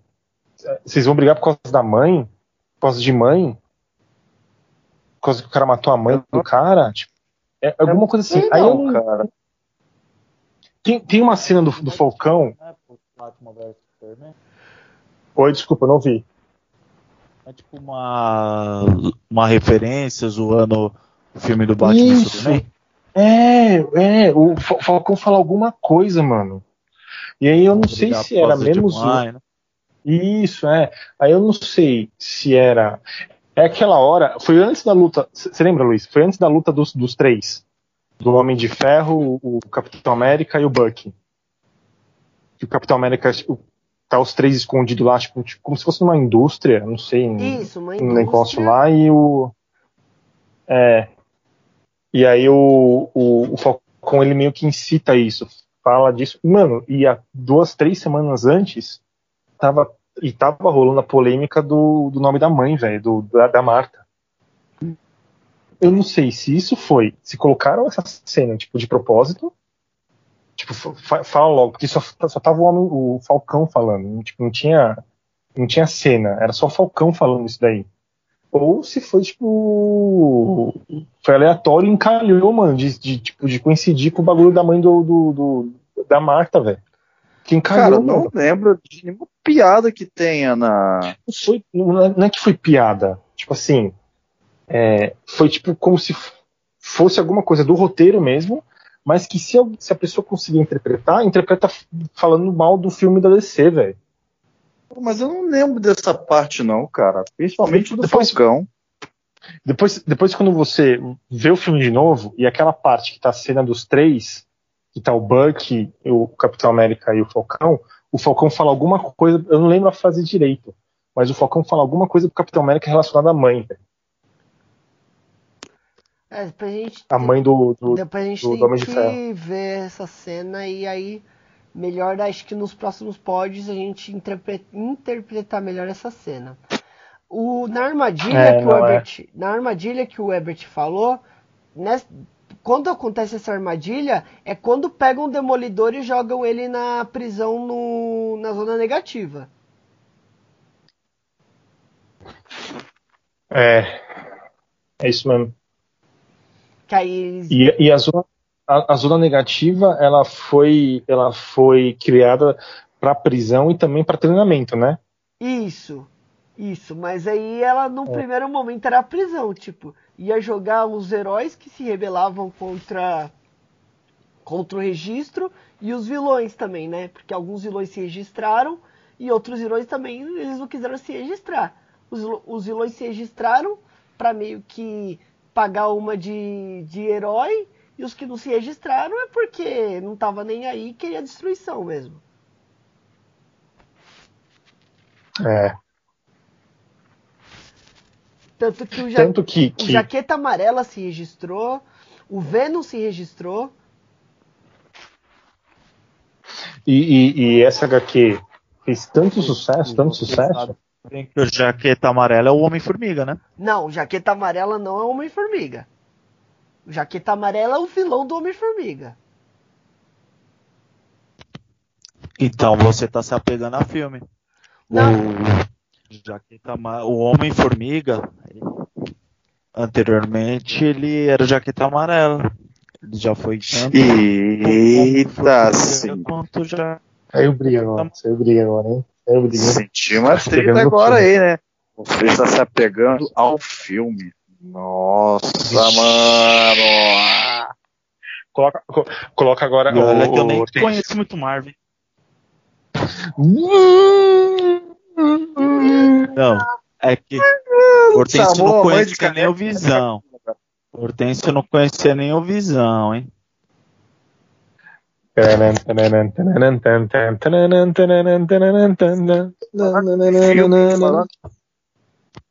vocês vão brigar por causa da mãe? Por causa de mãe? Por causa que o cara matou a mãe do cara? Tipo, é alguma coisa assim. Sei Aí eu não, não- cara. tem, tem uma cena do, do Falcão. Oi, desculpa, eu não vi. É tipo uma, uma referência zoando o filme do Batman Isso. Superman. É, é, o Fa- Falcão fala alguma coisa, mano. E aí eu não sei se era mesmo mãe, né? Isso, é. Aí eu não sei se era. É aquela hora. Foi antes da luta. Você lembra, Luiz? Foi antes da luta dos, dos três: do Homem de Ferro, o Capitão América e o Bucky. Que o Capitão América tipo, tá os três escondidos lá, tipo, tipo, como se fosse numa indústria, não sei, um, Isso, uma um negócio lá e o. É. E aí o, o, o Falcão ele meio que incita isso, fala disso. Mano, e há duas, três semanas antes, tava, e tava rolando a polêmica do, do nome da mãe, velho, do- da, da Marta. Eu não sei se isso foi, se colocaram essa cena, tipo, de propósito. Tipo, fa- fala logo, porque só, só tava o, homem, o Falcão falando, não, tipo, não tinha não tinha cena, era só o Falcão falando isso daí. Ou se foi, tipo. Foi aleatório e encalhou, mano, de, de, tipo, de coincidir com o bagulho da mãe do, do, do- da Marta, velho. Que encalhou, Cara, mano. não lembro de nenhuma piada que tenha na. Não foi- não é- não é que foi piada. Tipo assim. é, foi tipo como se fosse alguma coisa do roteiro mesmo, mas que se, a- se a pessoa conseguir interpretar, interpreta falando mal do filme da DC, velho. Mas eu não lembro dessa parte, não, cara. Principalmente do Depois- Falcão. Depois, depois quando você vê o filme de novo, e aquela parte que tá a cena dos três, que tá o Buck, o Capitão América e o Falcão, o Falcão fala alguma coisa, eu não lembro a frase direito, mas o Falcão fala alguma coisa do Capitão América relacionada à mãe, velho. É, depois a gente, A mãe do. do- depois a gente do- do tem Homem de que Ferro. ver essa cena e aí melhor acho que nos próximos pods a gente interpre- interpretar melhor essa cena. O, na armadilha É, que o é. Ebert, na armadilha que o Ebert falou, nes- quando acontece essa armadilha, é quando pegam o demolidor e jogam ele na prisão no, na zona negativa. É. É isso mesmo. Aí... E, e a, zona, a, a, zona, negativa, ela foi, ela foi criada para prisão e também para treinamento, né? Isso isso. Mas aí ela, no é. primeiro momento, era a prisão. Tipo, ia jogar os heróis que se rebelavam contra, contra o registro e os vilões também, né? Porque alguns vilões se registraram e outros vilões também eles não quiseram se registrar. Os, os vilões se registraram para meio que pagar uma de, de herói e os que não se registraram é porque não tava nem aí queria destruição mesmo. É. Tanto que o, ja Tanto que, que... o Jaqueta Amarela se registrou, o Venom se registrou. E, e, e essa HQ fez tanto sucesso, tanto sucesso. que o Jaqueta Amarela é o Homem-Formiga, né? Não, Jaqueta Amarela não é o Homem-Formiga. O Jaqueta Amarela é o vilão do Homem-Formiga. Então você tá se apegando a filme. Não. O, Jaqueta, o Homem-Formiga, anteriormente, ele era Jaqueta Amarela. Ele já foi tanto. Eita, sim. Quanto já Saiu briga agora. Saiu briga agora, hein? Saiu briga. Senti uma treta agora aí, né? Você está se apegando ao filme. Nossa, mano! Coloca, coloca agora o. Olha que eu nem conheço muito Marvel. Não, é que Hortêncio não conhecia nem o Visão. Hortêncio não conhecia nem o Visão, hein?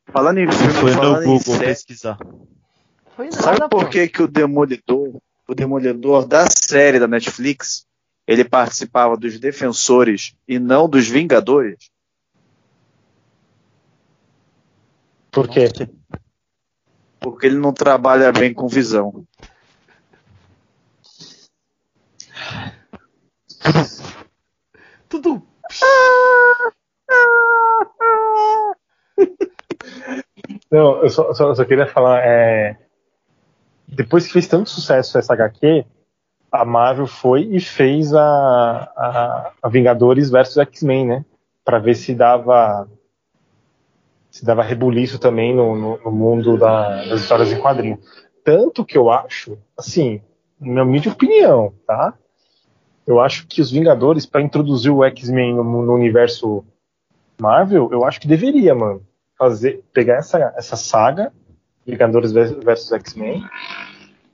Falando em filme, foi no Google pesquisar. Sabe por que, que o Demolidor, o Demolidor da série da Netflix, ele participava dos Defensores e não dos Vingadores? Por quê? Porque ele não trabalha bem com visão. Tudo. Não, eu só, só, só queria falar. É... Depois que fez tanto sucesso essa HQ, a Marvel foi e fez a, a, a Vingadores versus X-Men, né? Pra ver se dava se dava rebuliço também no, no, no mundo da, das histórias em quadrinho. Tanto que eu acho, assim, minha humilde opinião, tá? Eu acho que os Vingadores, para introduzir o X-Men no, no, universo Marvel, eu acho que deveria, mano, fazer, pegar essa, essa saga, Vingadores versus X-Men,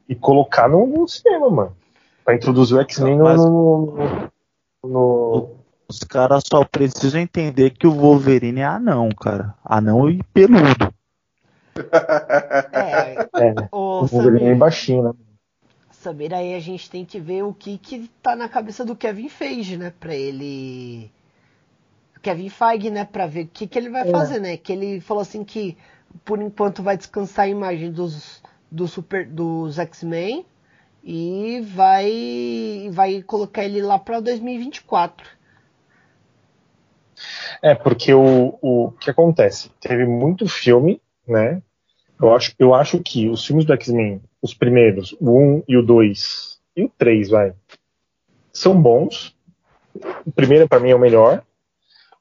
e colocar no, no, cinema, mano. Pra introduzir o X-Men no, no, no, Os caras só precisam entender que o Wolverine é anão, cara. Anão e peludo. É, é o Wolverine é baixinho, né? saber, aí a gente tem que ver o que que tá na cabeça do Kevin Feige, né, para ele Kevin Feige, né, para ver o que que ele vai é. fazer, né? Que ele falou assim que por enquanto vai descansar a imagem dos do super dos X-Men e vai vai colocar ele lá para 2024. É, porque o, o que acontece? Teve muito filme, né? Eu acho, eu acho que os filmes do X-Men os primeiros, o 1 e o 2 e o 3, vai, são bons. O primeiro, para mim, é o melhor.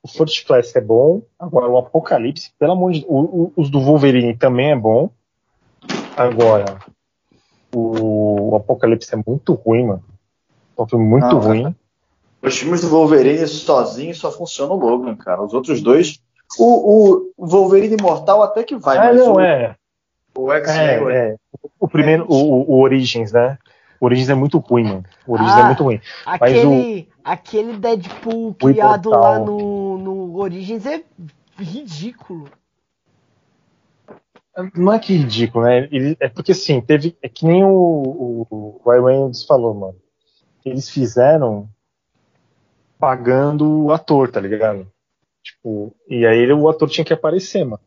O First Class é bom. Agora, o Apocalipse, pelo amor de Deus, o, os do Wolverine também é bom. Agora, o, o Apocalipse é muito ruim, mano. É um filme muito Não, ruim. Os filmes do Wolverine sozinho só funcionam o Logan, cara. Os outros dois. O, o Wolverine Imortal até que vai, ah, mas não, o, é. o X-Men. É, é. O primeiro, o, o Origins, né? O Origins é muito ruim, mano. O Origins é ah, é muito ruim. Aquele, o, aquele Deadpool criado lá no, no Origins é ridículo. Não é que ridículo, né? Ele, é porque assim, teve. É que nem o, o, o Ryan Reynolds falou, mano. Eles fizeram pagando o ator, tá ligado? Tipo, e aí o ator tinha que aparecer, mano.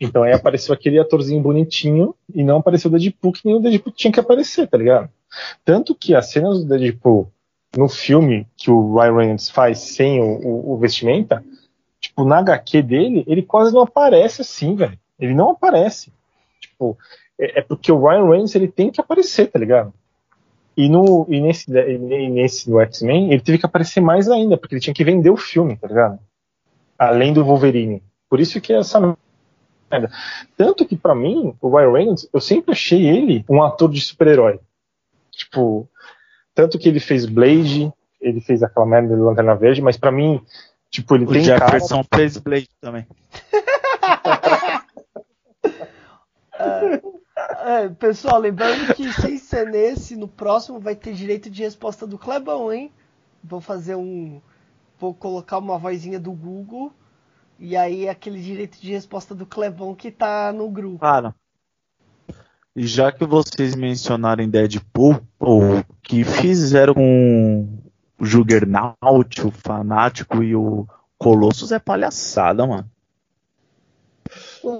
Então aí apareceu aquele atorzinho bonitinho e não apareceu o Deadpool que nem o Deadpool tinha que aparecer, tá ligado? Tanto que as cenas do Deadpool no filme que o Ryan Reynolds faz sem o, o, o vestimenta, tipo, na HQ dele, ele quase não aparece assim, velho. Ele não aparece. Tipo, é, é porque o Ryan Reynolds ele tem que aparecer, tá ligado? E, no, e nesse, e nesse do X-Men, ele teve que aparecer mais ainda, porque ele tinha que vender o filme, tá ligado? Além do Wolverine. Por isso que é essa merda. Tanto que, para mim, o Ryan Reynolds, eu sempre achei ele um ator de super-herói. Tipo, tanto que ele fez Blade, ele fez aquela merda de Lanterna Verde, mas para mim, tipo, ele o tem Jefferson cara... fez Blade também. É, pessoal, lembrando que sem ser nesse, no próximo vai ter direito de resposta do Clebão, hein? Vou fazer um. Vou colocar uma vozinha do Google. E aí aquele direito de resposta do Clebão que tá no grupo. Cara. E já que vocês mencionaram Deadpool, o que fizeram com o Juggernaut, o Fanático e o Colossus é palhaçada, mano.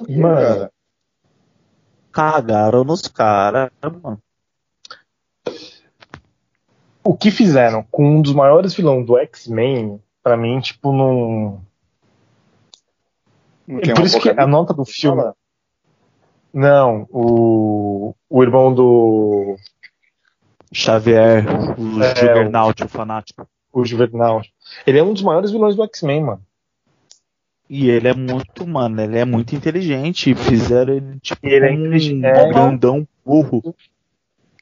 Mano, cagaram nos caras, mano. O que fizeram com um dos maiores vilões do X-Men, pra mim, tipo, não. não é por isso que a nota do filme. Fala. Não, o, o irmão do. Xavier, o é, Juggernaut, o fanático. O Juggernaut. Ele é um dos maiores vilões do X-Men, mano. E ele é muito, mano, ele é muito inteligente. Fizeram ele, tipo, ele é um é, grandão burro.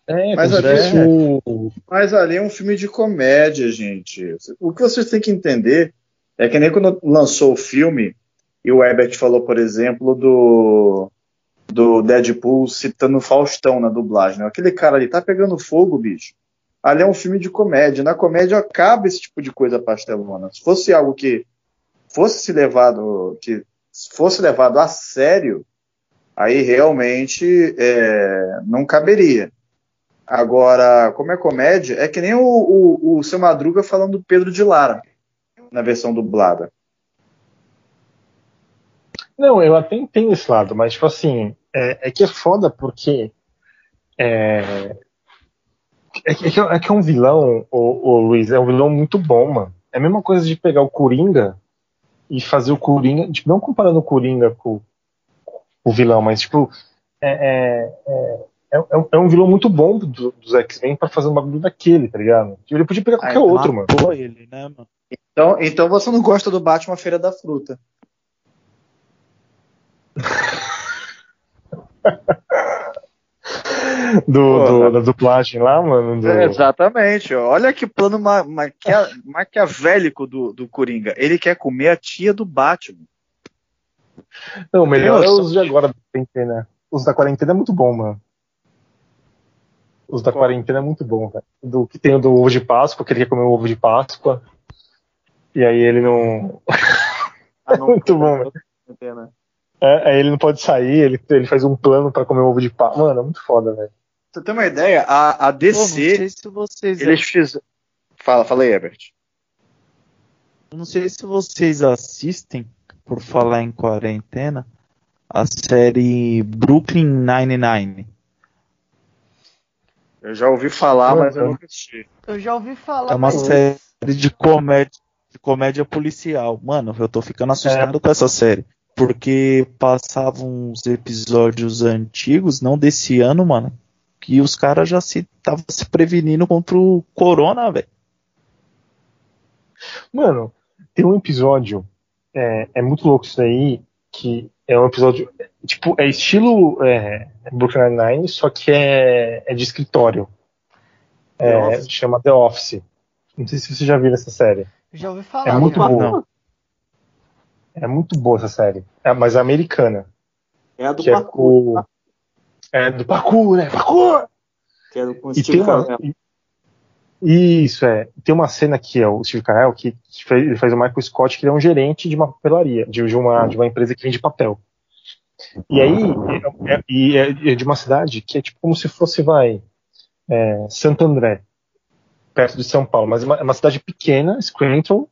É, mas, ali, é. O... mas ali é um filme de comédia, gente. O que vocês têm que entender é que nem quando lançou o filme, e o Herbert falou, por exemplo, do, do Deadpool citando o Faustão na dublagem. Né? Aquele cara ali tá pegando fogo, bicho. Ali é um filme de comédia. Na comédia acaba esse tipo de coisa pastelona. Se fosse algo que fosse levado que fosse levado a sério, aí realmente é, não caberia. Agora, como é comédia, é que nem o, o, o seu Madruga falando do Pedro de Lara na versão dublada. Não, eu até entendo esse lado, mas tipo assim, é, é que é foda porque é, é, que, é que é um vilão, o, o Luiz, é um vilão muito bom, mano. É a mesma coisa de pegar o Coringa e fazer o Coringa, tipo, não comparando o Coringa com, o vilão, mas tipo, é, é, é, é, um vilão muito bom do, dos X-Men pra fazer um bagulho daquele, tá ligado? Ele podia pegar qualquer outro, mano. Ele, né, mano. Então, então você não gosta do Batman Feira da Fruta. do, do, da dublagem lá, mano. Do... É, exatamente. Olha que plano ma maquia maquiavélico do, do Coringa. Ele quer comer a tia do Batman. Não, o melhor é os de agora da quarentena. Os da quarentena é muito bom, mano. Os da quarentena é muito bom, velho. Do que tem o do ovo de Páscoa, que ele quer comer o ovo de Páscoa. E aí ele não. Ah, não é muito bom, velho. É, aí ele não pode sair, ele, ele faz um plano para comer o ovo de Páscoa. Mano, é muito foda, velho. Você tem uma ideia? A, a DC. Pô, vocês... Eles fizeram. Fala, fala aí, Herbert. Não sei se vocês assistem, por falar em quarentena, a série Brooklyn Nine-Nine. Eu já ouvi falar, mas eu nunca assisti. Eu já ouvi falar. É uma mas... série de comédia, de comédia policial. Mano, eu tô ficando assustado é. com essa série. Porque passavam uns episódios antigos, não desse ano, mano, que os caras já se estavam se prevenindo contra o corona, velho. Mano, tem um episódio, é, é, muito louco isso aí, que é um episódio, tipo, é estilo é, Brooklyn Nine-Nine, só que é, é de escritório. É, chama The Office. Não sei se você já viu essa série. Já ouvi falar. É muito já. É muito boa essa série. É, mas é americana. É a do Pacu. É é, do parkour, né? Parkour! Que é com o Steve uma... Isso, é. Tem uma cena que é o Steve Carell, que ele faz o Michael Scott, que ele é um gerente de uma papelaria, de, uma, de uma empresa que vende papel. E aí, é, é, é, de uma cidade que é tipo como se fosse, vai, é, Santo André, perto de São Paulo, mas é uma, é uma cidade pequena, Scranton,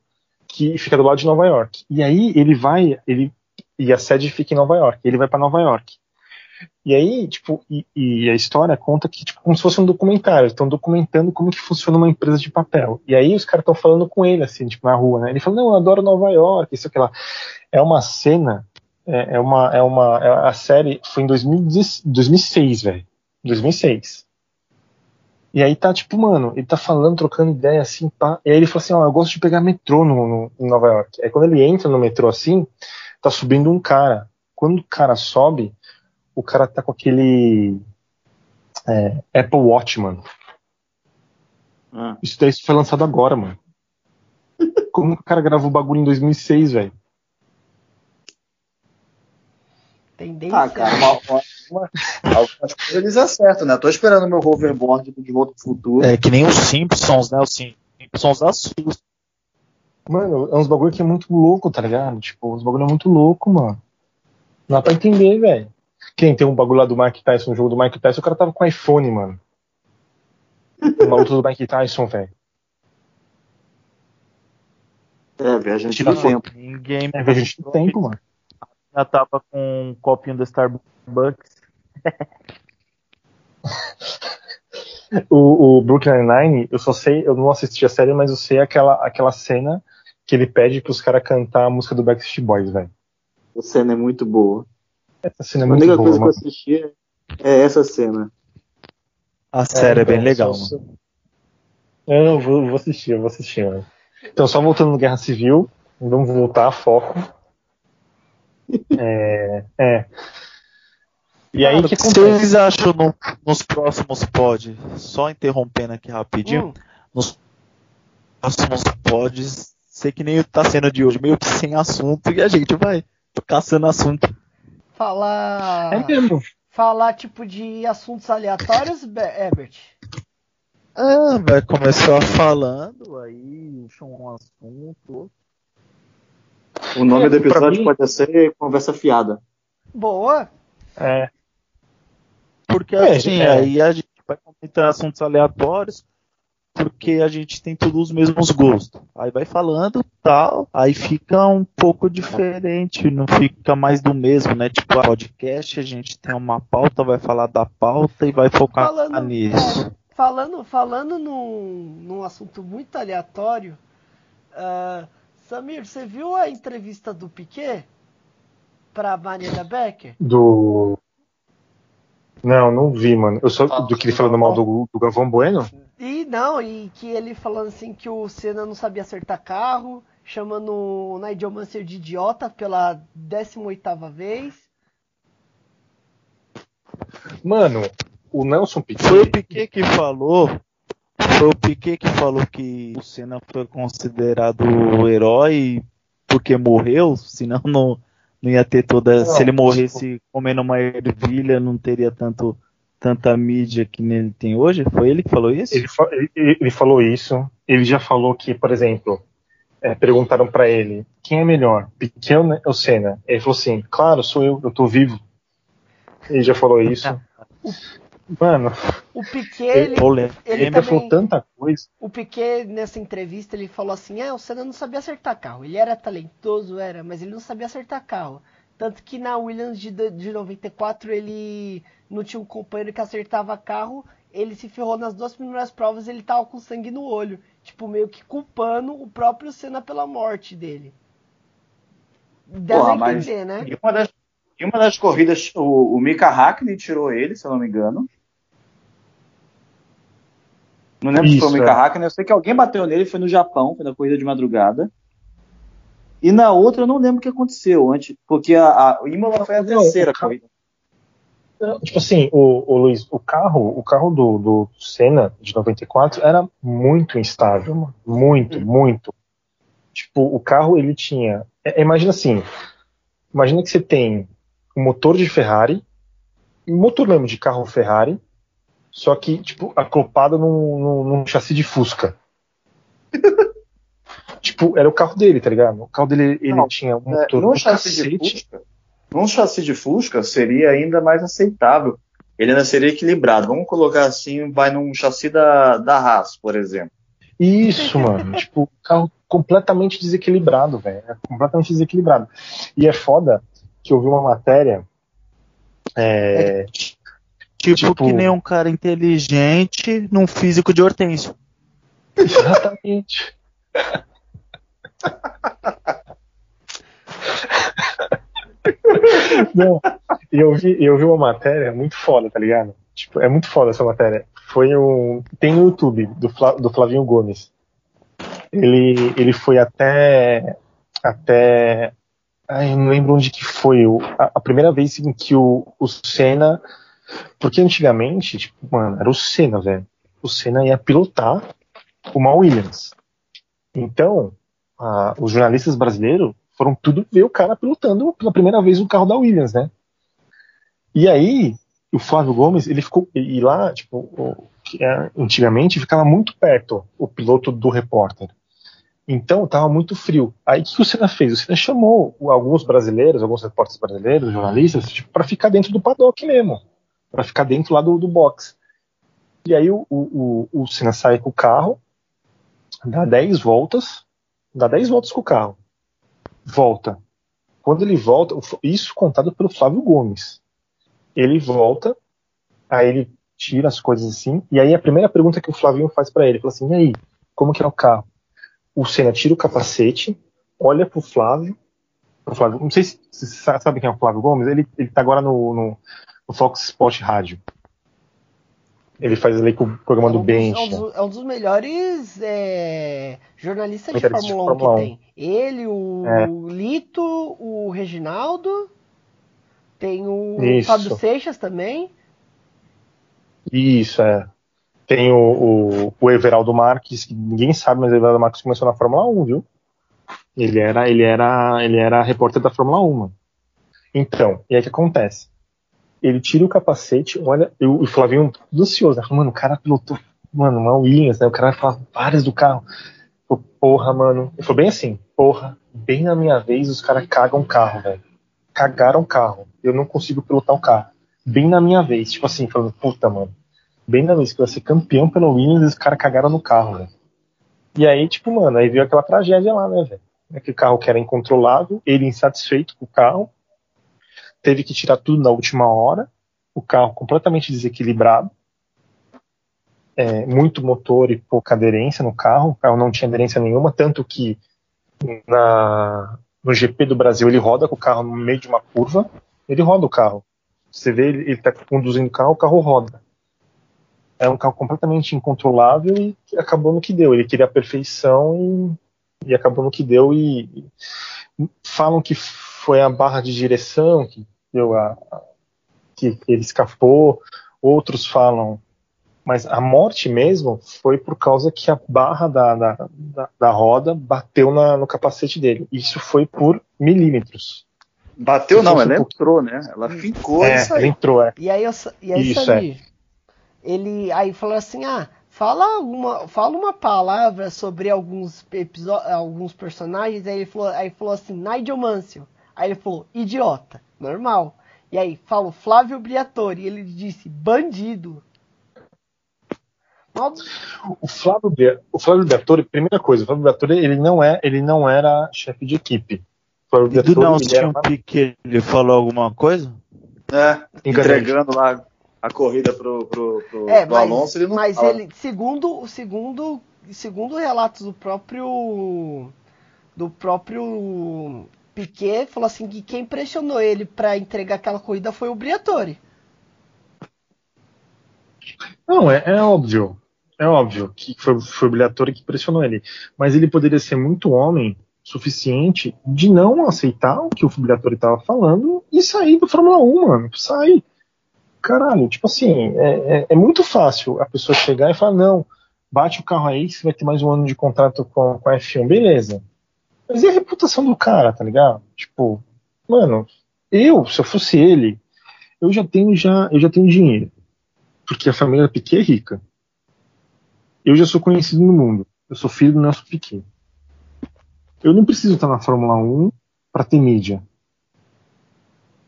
que fica do lado de Nova York. E aí ele vai, ele e a sede fica em Nova York. Ele vai para Nova York. E aí, tipo, e, e, a história conta que, tipo, como se fosse um documentário, estão documentando como que funciona uma empresa de papel. E aí os caras estão falando com ele, assim, tipo, na rua, né? Ele fala, não, eu adoro Nova York, isso, aquilo lá. É uma cena É, é uma. É uma é a série foi em 2006, velho. 2006. E aí tá, tipo, mano, ele tá falando, trocando ideia, assim, pá. E aí ele falou assim, ó, eu gosto de pegar metrô no, no, em Nova York. Aí quando ele entra no metrô assim, tá subindo um cara. Quando o cara sobe, o cara tá com aquele é, Apple Watch, mano. Ah. Isso daí foi lançado agora, mano. Como o cara gravou o bagulho em 2006, velho? Tendência. Ah, cara, uma, uma, algumas coisas eles acertam, né? Tô esperando meu hoverboard de volta pro futuro. É que nem os Simpsons, né? Os Simpsons assustam. Mano, é uns bagulho que é muito louco, tá ligado? Tipo, uns bagulho é muito louco, mano. Não dá pra entender, velho. Quem tem um bagulho lá do Mike Tyson, um jogo do Mike Tyson, o cara tava com iPhone, mano. Uma luta do Mike Tyson, velho. É, viajante do tempo. Ninguém é, viajante do tempo, mano. Já tava com um copinho da Starbucks. O, o Brooklyn Nine, eu só sei, eu não assisti a série, mas eu sei aquela, aquela cena que ele pede pros caras cantar a música do Backstreet Boys, velho. A cena é muito boa. Essa cena é muito boa. A única coisa mano. que eu assisti é essa cena. A série é, é bem legal, só, mano. Eu não vou, vou assistir, eu vou assistir, mano. Então, só voltando no Guerra Civil, vamos voltar a foco. É. é. E aí, o que vocês acham no, nos próximos pods? Só interrompendo aqui rapidinho. Hum. Nos próximos pods, sei que nem tá sendo de hoje, meio que sem assunto, e a gente vai caçando assunto. Falar. É mesmo. Falar tipo de assuntos aleatórios, Herbert? Ah, vai começar falando, aí um assunto. O nome é, do episódio mim... pode ser Conversa Fiada. Boa. É. Porque é, assim, é. aí a gente vai comentar assuntos aleatórios, porque a gente tem todos os mesmos gostos. Aí vai falando tal, aí fica um pouco diferente, não fica mais do mesmo, né? Tipo, podcast, a gente tem uma pauta, vai falar da pauta e vai focar falando, nisso. É, falando falando num, num assunto muito aleatório, uh, Samir, você viu a entrevista do Piquet pra Marina Becker? Do. Não, não vi, mano. Eu só ah, do que ele falando mal do, do Galvão Bueno? E não, e que ele falando assim que o Senna não sabia acertar carro, chamando o Nigel Mansell de idiota pela 18ª vez. Mano, o Nelson Piquet. Foi o Piquet que falou foi o Piquet que falou que o Senna foi considerado o herói porque morreu, senão não, não ia ter toda. Não, se ele morresse comendo uma ervilha, não teria tanto tanta mídia que ele tem hoje? Foi ele que falou isso? Ele, ele, ele falou isso. Ele já falou que, por exemplo, é, perguntaram para ele quem é melhor, Piquet ou Senna? Ele falou assim: Claro, sou eu, eu tô vivo. Ele já falou isso. Mano. O Piquet, ele, ele, ele também, falou tanta coisa. O Piquet, nessa entrevista, ele falou assim: ah, o Senna não sabia acertar carro. Ele era talentoso, era, mas ele não sabia acertar carro. Tanto que na Williams de, de 94 ele não tinha um companheiro que acertava carro. Ele se ferrou nas duas primeiras provas ele tava com sangue no olho. Tipo, meio que culpando o próprio Senna pela morte dele. Deve entender, né? E uma das, em uma das corridas, o, o Mika Hakkinen tirou ele, se eu não me engano. Não lembro Isso, se foi o Mika é. Hakkinen, eu sei que alguém bateu nele, foi no Japão, foi na corrida de madrugada. E na outra eu não lembro o que aconteceu antes, porque a, a Imola foi a terceira corrida. Tipo assim, o, o, Luiz, o carro, o carro do, do Senna de 94 era muito instável, mano. muito, hum. muito. Tipo, o carro ele tinha, é, imagina assim, imagina que você tem um motor de Ferrari, um motor mesmo de carro Ferrari, só que, tipo, acoplado num, num, num chassi de Fusca. tipo, era o carro dele, tá ligado? O carro dele ele Não, tinha um motor é, num chassi cacete. de Fusca. Num chassi de Fusca seria ainda mais aceitável. Ele ainda seria equilibrado. Vamos colocar assim, vai num chassi da, da Haas, por exemplo. Isso, mano. tipo, carro completamente desequilibrado, velho. É completamente desequilibrado. E é foda que eu vi uma matéria. É, é Tipo, tipo, que nem um cara inteligente num físico de hortêncio. Exatamente. Não, e eu vi, eu vi uma matéria muito foda, tá ligado? Tipo, é muito foda essa matéria. Foi um. Tem no YouTube, do, Fla, do Flavinho Gomes. Ele, ele foi até. Até. Ai, eu não lembro onde que foi. A, a primeira vez em que o, o Senna. Porque antigamente, tipo, mano, era o Senna, velho. O Senna ia pilotar uma Williams. Então, a, os jornalistas brasileiros foram tudo ver o cara pilotando pela primeira vez o carro da Williams, né? E aí, o Flávio Gomes, ele ficou. E lá, tipo, o, é, antigamente ficava muito perto o piloto do repórter. Então estava muito frio. Aí o que o Senna fez? O Senna chamou alguns brasileiros, alguns repórteres brasileiros, jornalistas, tipo, para ficar dentro do paddock mesmo, para ficar dentro lá do, do box. E aí o, o, o Senna sai com o carro, dá 10 voltas, dá 10 voltas com o carro, volta. Quando ele volta, isso contado pelo Flávio Gomes. Ele volta, aí ele tira as coisas assim, e aí a primeira pergunta que o Flavinho faz para ele, fala assim, e aí, como que é o carro? O Senna tira o capacete, olha pro Flávio, pro Flávio não sei se vocês sabem quem é o Flávio Gomes, ele, ele tá agora no, no, no Fox Sport Rádio. Ele faz ali com o programa é um do Bench. É um dos, é um dos melhores é, jornalistas de Fórmula, de Fórmula 1 que tem. Ele, o é. Lito, o Reginaldo, tem o Isso. Fábio Seixas também. Isso, é. Tem o, o, o, Everaldo Marques, que ninguém sabe, mas o Everaldo Marques começou na Fórmula 1, viu? Ele era, ele era, ele era repórter da Fórmula 1. Mano. Então, e aí o que acontece? Ele tira o capacete, olha, eu, o Flavinho ansioso, né? Mano, o cara pilotou, mano, uma Williams, né? O cara vai falar várias do carro. porra, mano. Ele falou bem assim, porra, bem na minha vez os caras cagam o carro, velho. Cagaram o carro. Eu não consigo pilotar o carro bem na minha vez. Tipo assim, falando, puta, mano, bem na vez que eu ia ser campeão pelo Williams os caras cagaram no carro, velho. E aí, tipo, mano, aí veio aquela tragédia lá, né, velho? Que o carro que era incontrolável, ele insatisfeito com o carro, teve que tirar tudo na última hora, o carro completamente desequilibrado, é, muito motor e pouca aderência no carro, o carro não tinha aderência nenhuma, tanto que na, no GP do Brasil ele roda com o carro no meio de uma curva, ele roda o carro. Você vê ele, ele tá conduzindo o carro, o carro roda. É um carro completamente incontrolável e acabou no que deu. Ele queria a perfeição e, e acabou no que deu. E, e, falam que foi a barra de direção que deu a, a que ele escapou. Outros falam mas a morte mesmo foi por causa que a barra da, da, da, da roda bateu na, no capacete dele. Isso foi por milímetros. Bateu não, ela entrou, né? Ela ficou é, e saiu. entrou, é. E aí, eu, e aí Isso, é. ele aí falou assim, ah, fala uma, fala uma palavra sobre alguns episódios, alguns personagens, aí ele falou, aí falou assim, Nigel Mansell. Aí ele falou, idiota, normal. E aí, fala Flávio Briatore, e ele disse, bandido. O Flávio, o Flávio Briatore, primeira coisa, o Flávio Briatore, ele não é, ele não era chefe de equipe. E do Nelson Piquet, ele falou alguma coisa? É, entregando lá a corrida pro, pro, pro, é, pro mas, Alonso, ele não Mas fala. ele, segundo, segundo, segundo relatos do próprio do próprio Piquet, falou assim que quem pressionou ele para entregar aquela corrida foi o Briatore. Não, é, é óbvio. É óbvio que foi, foi o Briatore que pressionou ele. Mas ele poderia ser muito homem suficiente de não aceitar o que o Briatore estava falando e sair da Fórmula 1, mano. Sai. Caralho, tipo assim, é, é, é, muito fácil a pessoa chegar e falar, não, bate o carro aí, você vai ter mais um ano de contrato com, com a F1, beleza. Mas e a reputação do cara, tá ligado? Tipo, mano, eu, se eu fosse ele, eu já tenho já, eu já tenho dinheiro. Porque a família Piquet é rica. Eu já sou conhecido no mundo. Eu sou filho do Nelson Piquet. Eu não preciso estar na Fórmula 1 para ter mídia.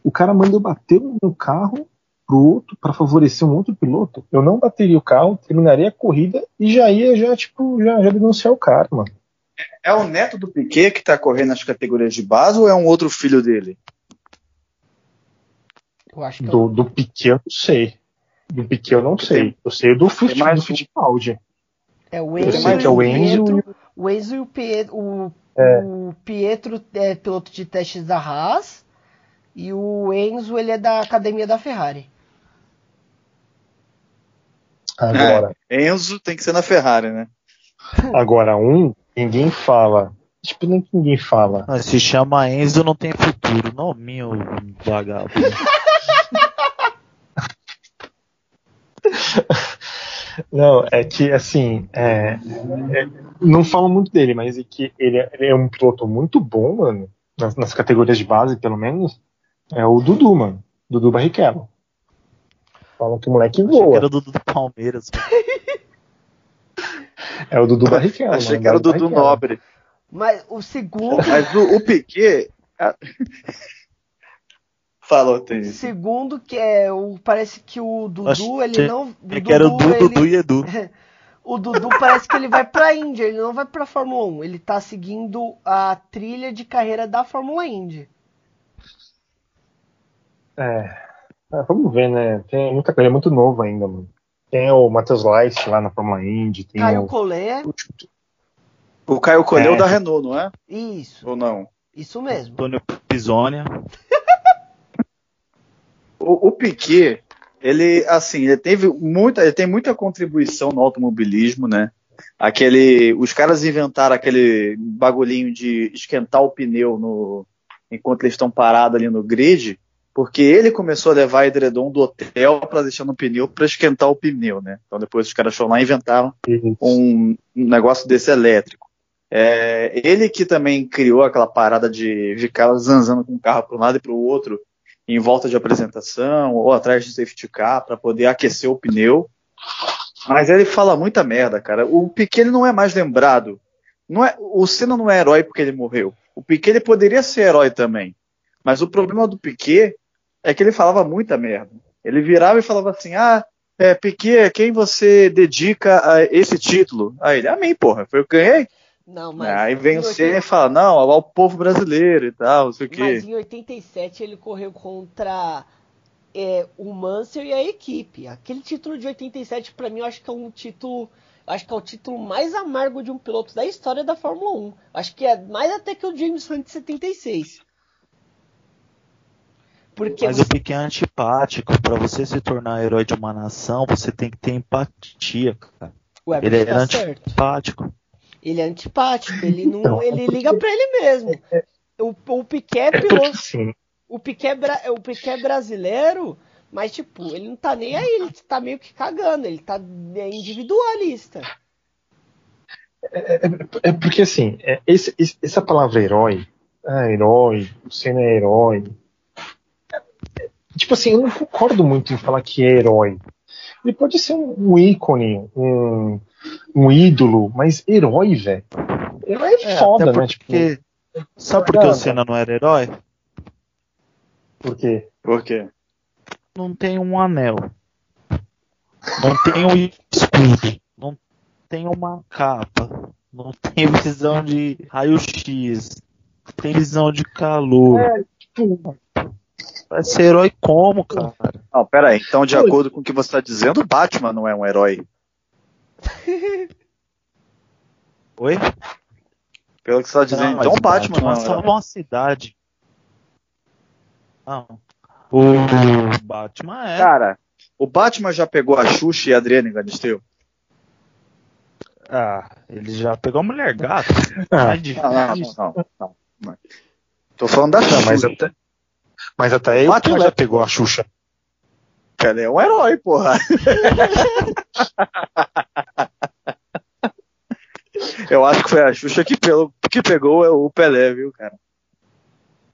O cara manda eu bater o meu carro pro outro para favorecer um outro piloto. Eu não bateria o carro, terminaria a corrida e já ia já tipo já, já denunciar o cara, mano. É o neto do Piquet que tá correndo nas categorias de base ou é um outro filho dele? Eu acho que é do, eu... do Piquet eu não sei. Do Piquet eu não sei. Eu sei do, do Fittipaldi. É o Enzo, é o Enzo, o Enzo e o Pietro, o é. O Pietro é piloto de testes da Haas. E o Enzo ele é da academia da Ferrari. Agora. É, Enzo tem que ser na Ferrari, né? Agora, um, ninguém fala. Tipo, nem ninguém fala. Ah, se chama Enzo, não tem futuro. Não, meu vagabundo. Não, é que assim, é, é, não falo muito dele, mas é que ele é, ele é um piloto muito bom, mano, nas, nas, categorias de base, pelo menos. É o Dudu, mano. Dudu Barrichello. Falam que o moleque voa. Achei que era o Dudu do Palmeiras. é o Dudu Barrichello. Achei mano, que era o Dudu Barrichello. Nobre. Mas o segundo. Mas o, o Piquet. Falou, Tênis. Segundo, que é o. Parece que o Dudu, Acho ele não. É que era o Dudu, ele, Dudu e Edu. o Dudu parece que ele vai pra Índia, ele não vai pra Fórmula 1. Ele tá seguindo a trilha de carreira da Fórmula Indy. É. é vamos ver, né? Tem muita coisa, é muito novo ainda, mano. Tem o Matheus Leist lá na Fórmula Indy. Tem Caio o... Collet. O Caio Collet é. da Renault, não é? Isso. Ou não? Isso mesmo. Antônio Pisonia. o, o Piquet, ele, assim, ele teve muita, ele tem muita contribuição no automobilismo, né? Aquele, os caras inventaram aquele bagulhinho de esquentar o pneu no, enquanto eles estão parados ali no grid, porque ele começou a levar edredom do hotel para deixar no pneu para esquentar o pneu, né? Então depois os caras foram lá e inventaram um, um negócio desse elétrico. É, ele que também criou aquela parada de ficar zanzando com o carro para um lado e para o outro em volta de apresentação ou atrás de safety car para poder aquecer o pneu. Mas ele fala muita merda, cara. O Piquet não é mais lembrado. Não é, o Senna não é herói porque ele morreu. O Piquet ele poderia ser herói também. Mas o problema do Piquet é que ele falava muita merda. Ele virava e falava assim: Ah, é, Piquet, quem você dedica a esse título? Aí ele, a mim, porra, foi eu que ganhei. Não, mas Aí vem o Senna e fala, não, ao povo brasileiro e tal, não sei o quê. Mas em 87 ele correu contra é, o Mansell e a equipe. Aquele título de 87, para mim, eu acho que é um título. Acho que é o título mais amargo de um piloto da história da Fórmula 1. Acho que é mais até que o James Hunt de 76. Porque Mas você... o Piquet é antipático. Para você se tornar herói de uma nação, você tem que ter empatia, cara. Ué, ele é tá antipático. Certo. Ele é antipático, ele não, então, ele liga para ele mesmo. O, o Piquet é piloto. Assim, o Piquet, o Piquet brasileiro, mas tipo, ele não tá nem aí, ele tá meio que cagando, ele tá é individualista. É, é, é porque assim, é, esse, essa palavra herói, ah, herói, você não é herói. Tipo assim, eu não concordo muito em falar que é herói. Ele pode ser um, um ícone, um, um ídolo, mas herói, velho. Herói é, é foda, né? Tipo, sabe por que o Senna não era herói? Por quê? Por quê? Não tem um anel. Não tem um escudo. Não tem uma capa. Não tem visão de raio-x. Tem visão de calor. É, tipo, Vai ser herói como, cara? Não, pera aí. Então, de acordo com o que você está dizendo, Batman não é um herói. Oi? Pelo que você está dizendo, não, então o Batman, Batman não é um herói. uma cidade. Não. O Batman é. Cara, o Batman já pegou a Xuxa e a Adriana Galisteu? Ah, ele já pegou a mulher gato. Ah, não, não, não, não, não. Tô falando da Xuxa. Mas até, mas até aí o Pelé já pegou a Xuxa. Pelé é um herói, porra. Eu acho que foi a Xuxa que, pelo, que pegou o Pelé, viu, cara?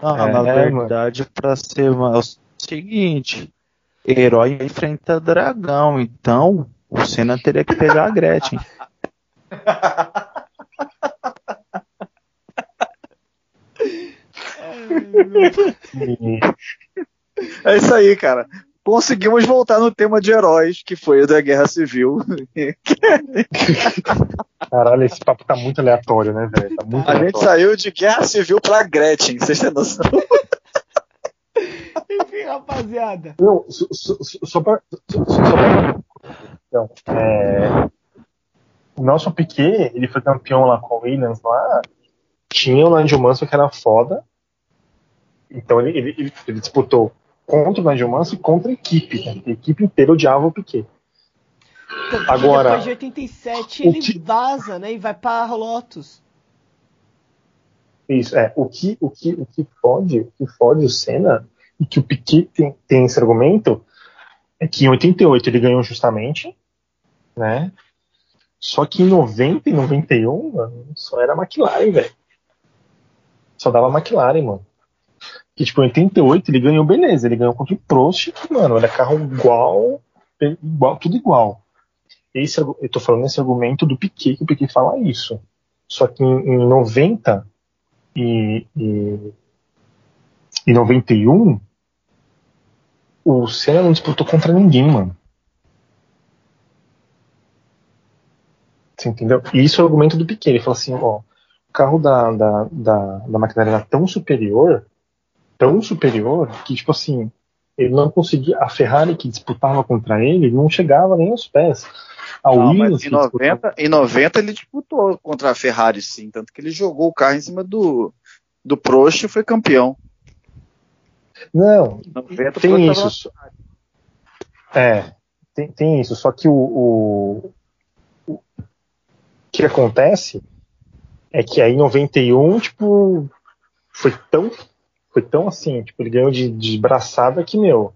Não, é, na verdade, mano. pra ser mano, é o seguinte: herói enfrenta dragão, então o Senna teria que pegar a Gretchen. é isso aí, cara. Conseguimos voltar no tema de heróis, que foi o da Guerra Civil. Caralho, esse papo tá muito aleatório, né, velho? Tá a aleatório. gente saiu de Guerra Civil pra Gretchen, vocês têm noção? Enfim, rapaziada. Não, só, pra... Então, é... O Nelson Piquet, ele foi campeão lá com o Williams lá. Tinha o Nigel Mansell que era foda. Então ele, ele, ele, disputou contra o Nigel Mansell e contra a equipe. Né? A equipe inteira odiava o Piquet. Tanto Agora, depois de 87 ele que... vaza, né? E vai para Lotus. Isso, é. O que, o que, o que fode, o que fode o Senna, e que o Piquet tem, tem esse argumento, é que em 88 ele ganhou justamente, né? Só que em 90 e 91, mano, só era McLaren, velho. Só dava McLaren, mano. Que, tipo, em 88 ele ganhou, beleza. Ele ganhou contra o Prost, mano, era carro igual, igual, tudo igual. Esse, eu tô falando nesse argumento do Piquet, que o Piquet fala isso. Só que em, em 90 e, e, e 91, o Senna não disputou contra ninguém, mano. Você entendeu? E isso é o argumento do Piquet. Ele falou assim, ó, o carro da, da, da, da McLaren era tão superior, tão superior, que, tipo assim, ele não conseguia, a Ferrari que disputava contra ele não chegava nem aos pés. A não, Williams, em, 90, em 90 ele disputou contra a Ferrari, sim, tanto que ele jogou o carro em cima do, do Prost e foi campeão. Não, tem isso. É, tem, tem, isso, só que o, o, o que acontece é que aí em 91, tipo, foi tão, foi tão assim, tipo, ele ganhou de, de braçada que, meu,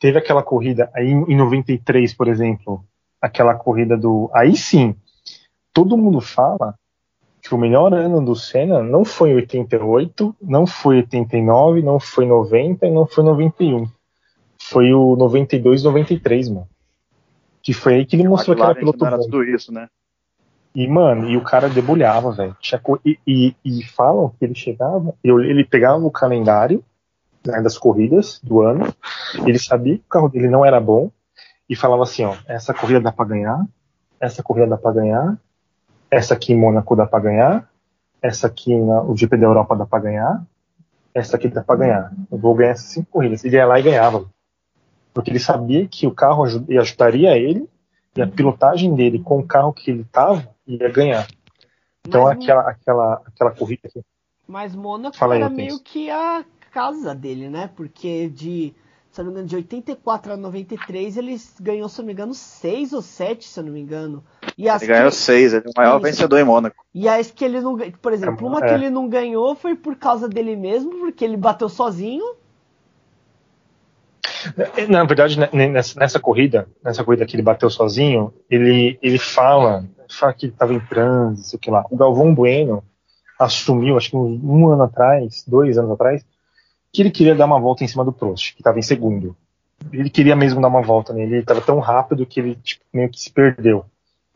teve aquela corrida aí em 93, por exemplo, aquela corrida do, aí sim, todo mundo fala que o melhor ano do Senna não foi 88, não foi 89, não foi 90 e não foi 91. Foi o 92 93, mano. Que foi aí que ele mostrou que era piloto bom. tudo isso, né? E, mano, e o cara debulhava, velho. E, e, e, falam que ele chegava, ele pegava o calendário né, das corridas do ano, ele sabia que o carro dele não era bom, e falava assim, ó, essa corrida dá pra ganhar, essa corrida dá pra ganhar, essa aqui em Mônaco dá pra ganhar, essa aqui na, o GP da Europa dá pra ganhar, essa aqui dá pra ganhar. Eu vou ganhar essas cinco corridas. Ele ia lá e ganhava. Porque ele sabia que o carro ajudaria ele e a pilotagem dele com o carro que ele tava ia ganhar. Então Mas, aquela, aquela, aquela corrida aqui. Mas Mônaco Fala era meio que a casa dele, né? Porque de, se não me engano, de 84 a 93 ele ganhou, se não me engano, 6 ou 7, se não me engano. E ele ganhou 6, ele é o maior Isso. vencedor em Mônaco. E as que ele não por exemplo, uma é. que ele não ganhou foi por causa dele mesmo, porque ele bateu sozinho. Na verdade, né, nessa, corrida, nessa corrida que ele bateu sozinho, ele, ele fala fala que estava em transe, sei o lá. O Galvão Bueno assumiu, acho que um, um, ano atrás, dois anos atrás, que ele queria dar uma volta em cima do Prost, que estava em segundo. Ele queria mesmo dar uma volta nele, ele estava tão rápido que ele tipo, meio que se perdeu.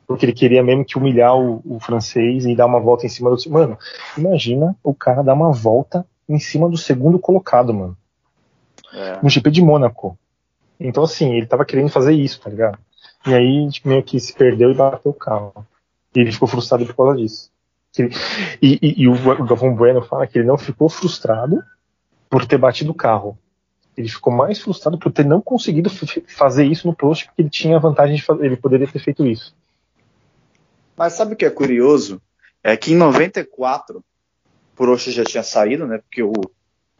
Porque ele queria mesmo que humilhar o, o, francês e dar uma volta em cima do. Mano, imagina o cara dar uma volta em cima do segundo colocado, mano. É. No GP de Mônaco. Então, assim, ele tava querendo fazer isso, tá ligado? E aí, tipo, meio que se perdeu e bateu o carro. E ele ficou frustrado por causa disso. E, e, e, o Galvão Bueno fala que ele não ficou frustrado por ter batido o carro. Ele ficou mais frustrado por ter não conseguido fazer isso no Prost, porque ele tinha a vantagem de fazer, ele poderia ter feito isso. Mas sabe o que é curioso? É que em 94, o Prost já tinha saído, né? Porque o,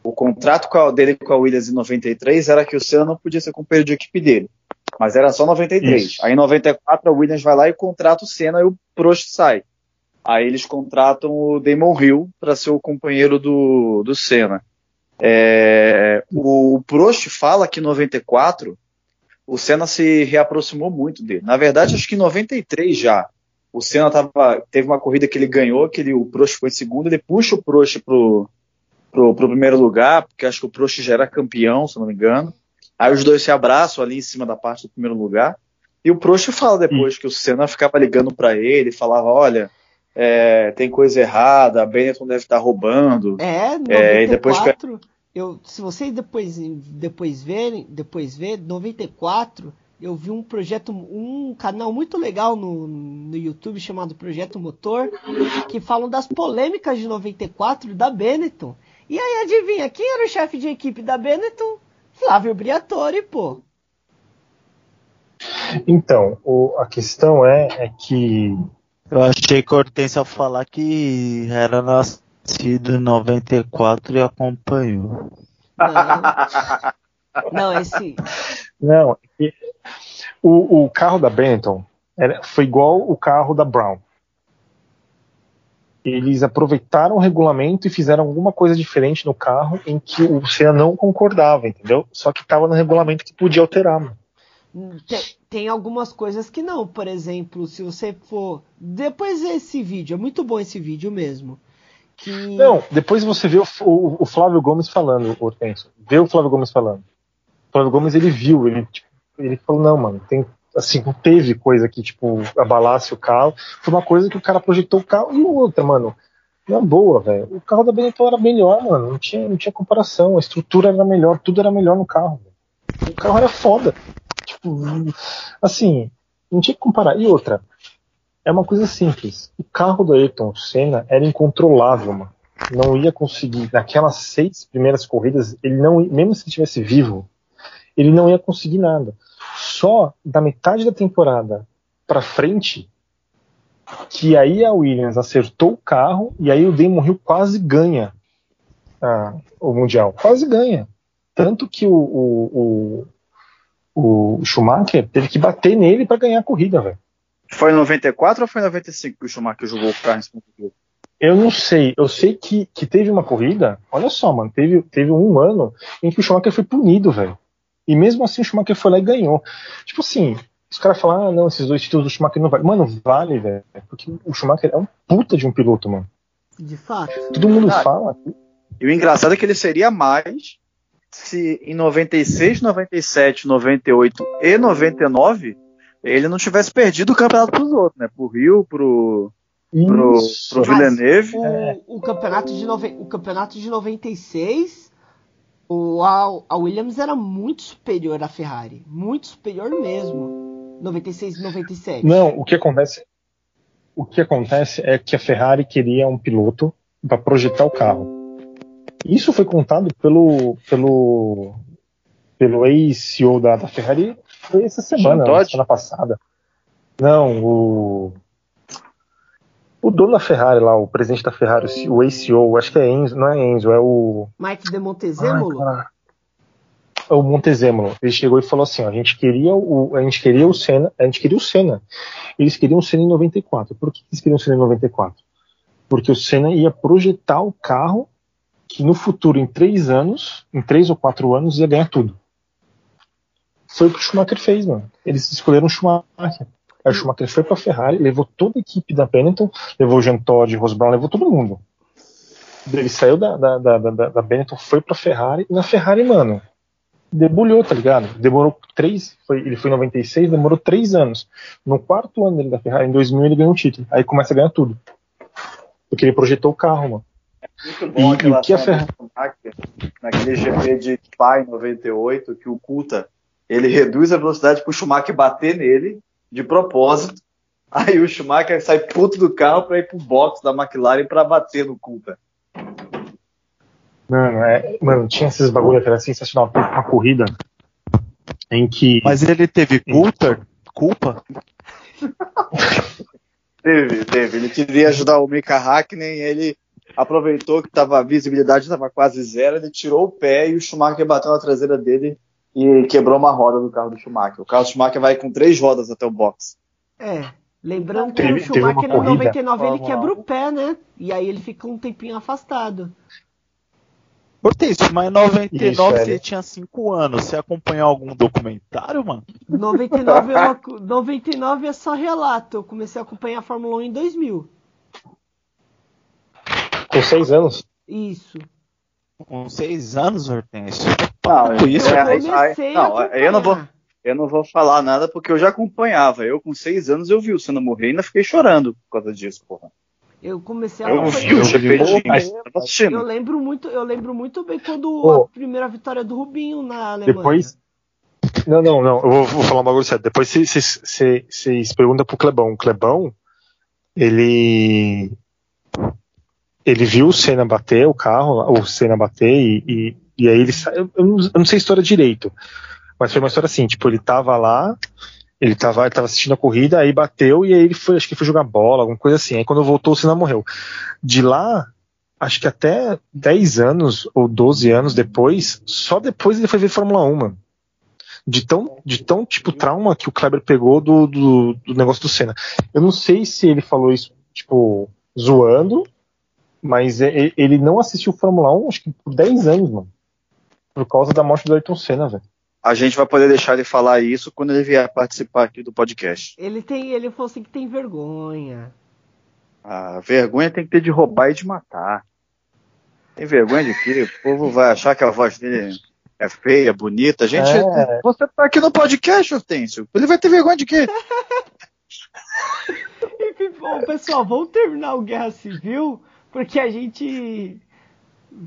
o contrato dele com a Williams em 93 era que o Senna não podia ser companheiro de equipe dele. Mas era só 93. Isso. Aí em 94 a Williams vai lá e contrata o Senna e o Prost sai. Aí eles contratam o Damon Hill para ser o companheiro do, do Senna. É, o, o Prost fala que em 94 o Senna se reaproximou muito dele. Na verdade, acho que em 93 já. O Senna tava, teve uma corrida que ele ganhou, que ele, o Prost foi em segundo, ele puxa o Prost pro, pro, pro primeiro lugar, porque acho que o Prost já era campeão, se não me engano. Aí os dois se abraçam ali em cima da parte do primeiro lugar. E o Prost fala depois hum. que o Senna ficava ligando para ele, falava, olha, é, tem coisa errada, a Benetton deve estar tá roubando. É, 94, é, e depois eu, se vocês depois, depois verem, depois ver, 94, eu vi um projeto, um canal muito legal no, no YouTube chamado Projeto Motor, que falam das polêmicas de 94 da Benetton. E aí adivinha, quem era o chefe de equipe da Benetton? Flávio Briatore, pô. Então, o, a questão é, é que. Eu achei que a Hortência falar que era nascido em 94 e acompanhou. Não, não esse. Não, o, o carro da Benetton era, foi igual o carro da Brown. Eles aproveitaram o regulamento e fizeram alguma coisa diferente no carro em que o Senna não concordava, entendeu? Só que estava no regulamento que podia alterar. Mano. Tem, tem, algumas coisas que não. Por exemplo, se você for. Depois esse vídeo, é muito bom esse vídeo mesmo. Que... Não, depois você vê o, o, o Flávio Gomes falando, Hortenso. Vê o Flávio Gomes falando. O Flávio Gomes ele viu, ele, tipo, ele falou, não, mano, tem. Assim, não teve coisa que, tipo, abalasse o carro. Foi uma coisa que o cara projetou o carro e outra, mano. Na boa, velho. O carro da Benetton era melhor, mano. Não tinha, não tinha comparação. A estrutura era melhor, tudo era melhor no carro. Véio. O carro era foda. Tipo, assim, não tinha que comparar. E outra, é uma coisa simples. O carro do Ayrton Senna era incontrolável, mano. Não ia conseguir. Naquelas seis primeiras corridas, ele não, mesmo se estivesse vivo, ele não ia conseguir nada. Só da metade da temporada para frente, que aí a Williams acertou o carro e aí o Damon Hill quase ganha ah, o mundial, quase ganha. Tanto que o, o, o Schumacher teve que bater nele para ganhar a corrida, velho. Foi em 94 ou foi em 95 que o Schumacher jogou o carro em cima do Eu não sei. Eu sei que, que teve uma corrida. Olha só, mano. Teve, teve um ano em que o Schumacher foi punido, velho. E mesmo assim o Schumacher foi lá e ganhou. Tipo assim, os caras falam, ah, não, esses dois títulos do Schumacher não valem. Mano, vale, velho. Porque o Schumacher é um puta de um piloto, mano. De fato. Todo mundo ah, fala. E o engraçado é que ele seria mais se em 96, 97, 98 e 99 ele não tivesse perdido o campeonato para os outros, né? Pro Rio, pro, pro, pro Villeneuve. O, é. o, campeonato de nove, o campeonato de 96, o, a, a Williams era muito superior à Ferrari. Muito superior mesmo. 96 e 97. Não, o que acontece. O que acontece é que a Ferrari queria um piloto para projetar o carro. Isso foi contado pelo, pelo, pelo ex-CEO da, da, Ferrari foi essa semana, semana passada. Não, o. O dono da Ferrari lá, o presidente da Ferrari, o ex-CEO, acho que é Enzo, não é Enzo, é o. Mike de Montezemolo? Ai, é o Montezemolo. Ele chegou e falou assim: ó, a gente queria o, a gente queria o Senna, a gente queria o Senna. Eles queriam o Senna em 94. Por que eles queriam o Senna em 94? Porque o Senna ia projetar o carro que no futuro, em três anos, em três ou quatro anos, ia ganhar tudo. Foi o que o Schumacher fez, mano. Eles escolheram o Schumacher. Aí o Schumacher foi pra Ferrari, levou toda a equipe da Benetton, levou o Jean Todt, Ross Brown, levou todo mundo. Ele saiu da, da, da, da, da Benetton, foi pra Ferrari, e na Ferrari, mano, debulhou, tá ligado? Demorou três, foi, ele foi em 96, demorou três anos. No quarto ano dele da Ferrari, em 2000, ele ganhou um título. Aí começa a ganhar tudo. Porque ele projetou o carro, mano. Muito bom e, aquela que cena naquele GP de Pai 98, que o Kuta ele reduz a velocidade para o Schumacher bater nele, de propósito. Aí o Schumacher sai puto do carro para ir pro box da McLaren para bater no Kuta. Mano, é, mano, tinha esses bagulho que era sensacional. Uma corrida em que. Mas ele teve culpa? Culpa? teve, teve. Ele queria ajudar o Mika Hakkinen e ele aproveitou que tava, a visibilidade estava quase zero, ele tirou o pé e o Schumacher bateu na traseira dele e quebrou uma roda do carro do Schumacher. O carro do Schumacher vai com três rodas até o box. É, lembrando que teve, o Schumacher em 99 ele quebra o pé, né? E aí ele fica um tempinho afastado. Hortêncio, mas em 99 Isso, você tinha 5 anos. Você acompanhou algum documentário, mano? 99, eu, 99 é só relato. Eu comecei a acompanhar a Fórmula 1 em 2000. Com seis anos? Isso. Com seis anos, Hortêncio? Não, eu, isso, é, é, não, eu não vou. Eu não vou falar nada porque eu já acompanhava. Eu, com seis anos, eu vi o Senna morrer e ainda fiquei chorando por causa disso, porra. Eu comecei a eu vi o eu, eu lembro muito, eu lembro muito bem quando oh. a primeira vitória do Rubinho na Alemanha. Depois. Não, não, não. Eu vou, vou falar um bagulho sério. Depois vocês perguntam pro Clebão. O Clebão, ele ele viu o Senna bater o carro, o Senna bater, e, e, e aí ele eu, eu, não, sei a história direito, mas foi uma história assim, tipo, ele tava lá, ele tava, ele tava assistindo a corrida, aí bateu, e aí ele foi, acho que foi jogar bola, alguma coisa assim. Aí quando voltou, o Senna morreu. De lá, acho que até 10 anos ou 12 anos depois, só depois ele foi ver Fórmula 1, mano. De tão, de tão tipo, trauma que o Kleber pegou do, do, do negócio do Senna. Eu não sei se ele falou isso, tipo, zoando, mas ele não assistiu Fórmula 1, acho que por 10 anos, mano. Por causa da morte do Ayrton Senna, velho. A gente vai poder deixar ele falar isso quando ele vier participar aqui do podcast. Ele tem, ele falou assim que tem vergonha. Ah, vergonha tem que ter de roubar e de matar. Tem vergonha de quê? O povo vai achar que a voz dele é feia, bonita. Gente, é. você tá aqui no podcast, Hortêncio. Ele vai ter vergonha de quê? Enfim, bom, pessoal, vamos terminar o Guerra Civil, porque a gente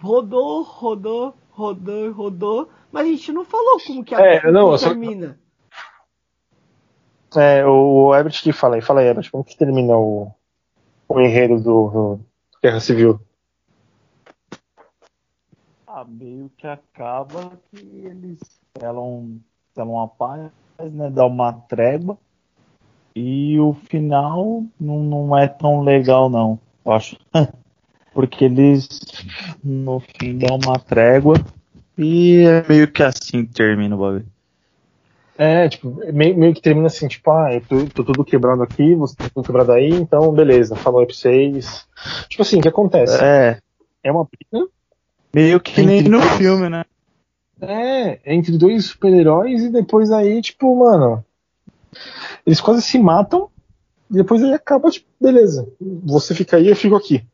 rodou, rodou, rodou, rodou, mas a gente não falou como que a é, não, termina. Só... É, o Ebert que fala aí, fala aí, Ebert, como que termina o, o enredo do, do Guerra Civil? Ah, meio que acaba que eles selam, selam a paz, né? Dá uma trégua. E o final não, não é tão legal, não. Eu acho. Porque eles no fim dão uma trégua. E é meio que assim que termina o bagulho. É, tipo, meio, meio que termina assim, tipo, ah, eu tô, tô tudo quebrado aqui, você tá tudo quebrado aí, então beleza, falou aí pra vocês. Tipo assim, o que acontece? É. É uma briga. Meio que nem no filme, né? É, entre dois super-heróis e depois aí, tipo, mano. Eles quase se matam e depois aí acaba, tipo, beleza. Você fica aí, eu fico aqui.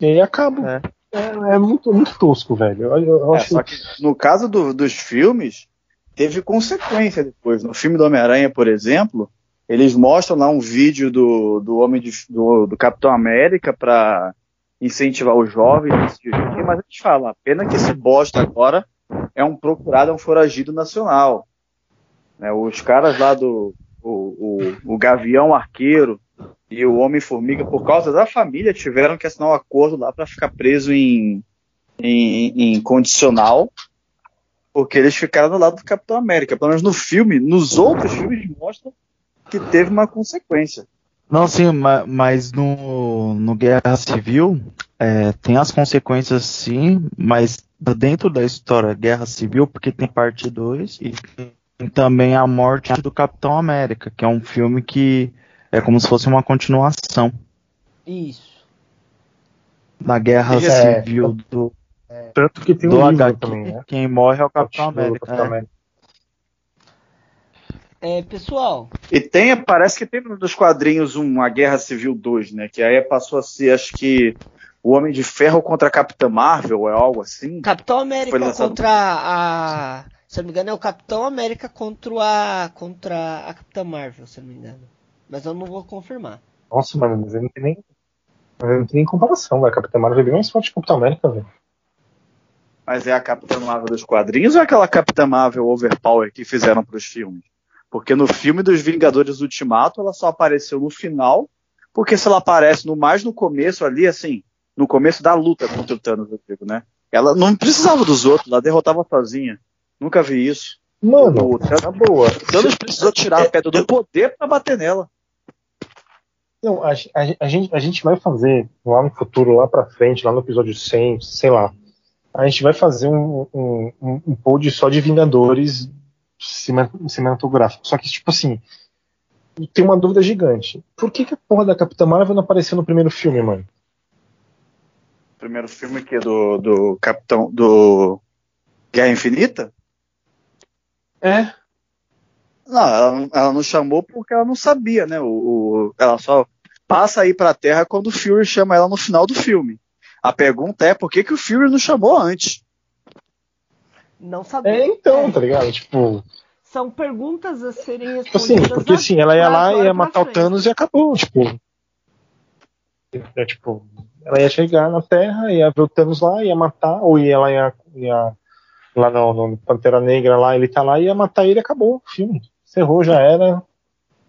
E aí acaba. É, é, é muito, muito tosco, velho. Eu, eu é, acho... Só que no caso do, dos filmes, teve consequência depois. No filme do Homem-Aranha, por exemplo, eles mostram lá um vídeo do, do Homem de, do, do Capitão América para incentivar os jovens mas a gente fala, pena que esse bosta agora é um procurado, é um foragido nacional. Né, os caras lá do o, o, o Gavião Arqueiro e o Homem-Formiga, por causa da família, tiveram que assinar um acordo lá para ficar preso em, em, em condicional porque eles ficaram do lado do Capitão América. Pelo menos no filme, nos outros filmes mostram que teve uma consequência. Não, sim, mas no, no Guerra Civil é, tem as consequências sim, mas dentro da história Guerra Civil, porque tem parte 2 e tem também a morte do Capitão América, que é um filme que é como se fosse uma continuação. Isso. Da Guerra é, Civil do, tanto que tem um livro HQ, também, né? Quem morre é o Capitão América. Capitão América. É, pessoal. E tem, parece que tem nos quadrinhos uma Guerra Civil 2, né? Que aí passou a ser, acho que, o Homem de Ferro contra a Capitã Marvel, é algo assim. Capitão América contra a. Se eu não me engano, é o Capitão América contra a. contra a Capitã Marvel, se eu não me engano. Mas eu não vou confirmar. Nossa, mano, mas não tem nem. Não tem nem comparação, velho. Capitã Marvel é bem mais forte que Capitão América, velho. Mas é a Capitã Marvel dos quadrinhos ou é aquela Capitã Marvel Overpower que fizeram para os filmes? Porque no filme dos Vingadores Ultimato ela só apareceu no final, porque se ela aparece no mais no começo ali, assim, no começo da luta contra o Thanos, eu digo, né? Ela não precisava dos outros, ela derrotava sozinha. Nunca vi isso. Mano, o Thanos, boa. O Thanos precisou tirar a pedra do poder para bater nela. Não, a, a, a, gente, a gente vai fazer lá no futuro, lá pra frente, lá no episódio 100, sei lá, a gente vai fazer um, um, um, um pod só de Vingadores cinematográfico. Só que, tipo assim, tem uma dúvida gigante. Por que, que a porra da Capitã Marvel não apareceu no primeiro filme, mano? Primeiro filme que é do, do Capitão. do Guerra Infinita? É. Não, ela, ela não chamou porque ela não sabia, né? O, o, ela só passa aí pra Terra quando o Fury chama ela no final do filme. A pergunta é por que, que o Fury não chamou antes? Não sabia. É, então, tá ligado? Tipo. São perguntas a serem tipo assim, respondidas. Assim, porque assim, ela ia lá, ia matar o Thanos e acabou, tipo. É, tipo, ela ia chegar na Terra, ia ver o Thanos lá, ia matar, ou ia, ela ia, ia lá no, no, Pantera Negra lá, ele tá lá, ia matar ele e acabou o filme. Cerrou, já era.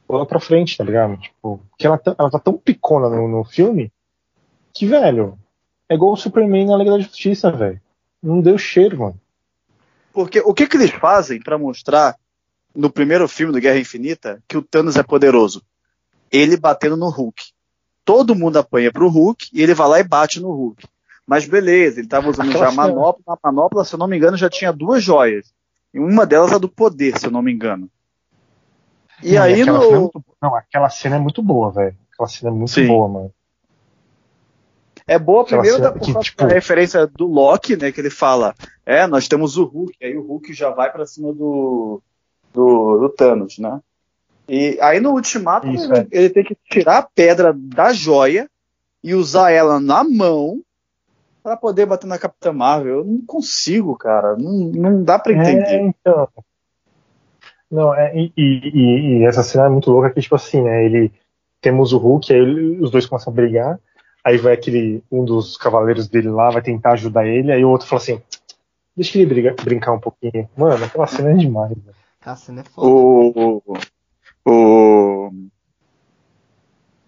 Pula pra frente, tá ligado? Tipo, porque ela, tá, ela tá tão picona no, no filme que, velho, é igual o Superman na Liga da Justiça, velho. Não deu cheiro, mano. Porque o que, que eles fazem para mostrar no primeiro filme do Guerra Infinita que o Thanos é poderoso? Ele batendo no Hulk. todo mundo apanha pro Hulk e ele vai lá e bate no Hulk. Mas beleza, ele estava usando Aquela já a manopla. Na manopla, se eu não me engano, já tinha duas joias. E uma delas a do poder, se eu não me engano. E não, aí no. É muito... Não, aquela cena é muito boa, velho. Aquela cena é muito Sim. boa, mano. É boa primeiro da, que, tipo... referência do Loki, né? Que ele fala, é, nós temos o Hulk, aí o Hulk já vai para cima do, do, do, Thanos, né? E aí no Ultimato Isso, ele, é. ele, tem que tirar a pedra da joia e usar ela na mão para poder bater na Capitã Marvel. Eu não consigo, cara. Não, não dá para entender. É, então. Não, é, e, e, e, essa cena é muito louca que, tipo assim, né? Ele. Temos o Hulk, aí ele, os dois começam a brigar. Aí vai aquele. Um dos cavaleiros dele lá, vai tentar ajudar ele. Aí o outro fala assim: Deixa ele brigar, brincar um pouquinho. Mano, aquela cena é demais, velho. Aquela cena é foda. O, o,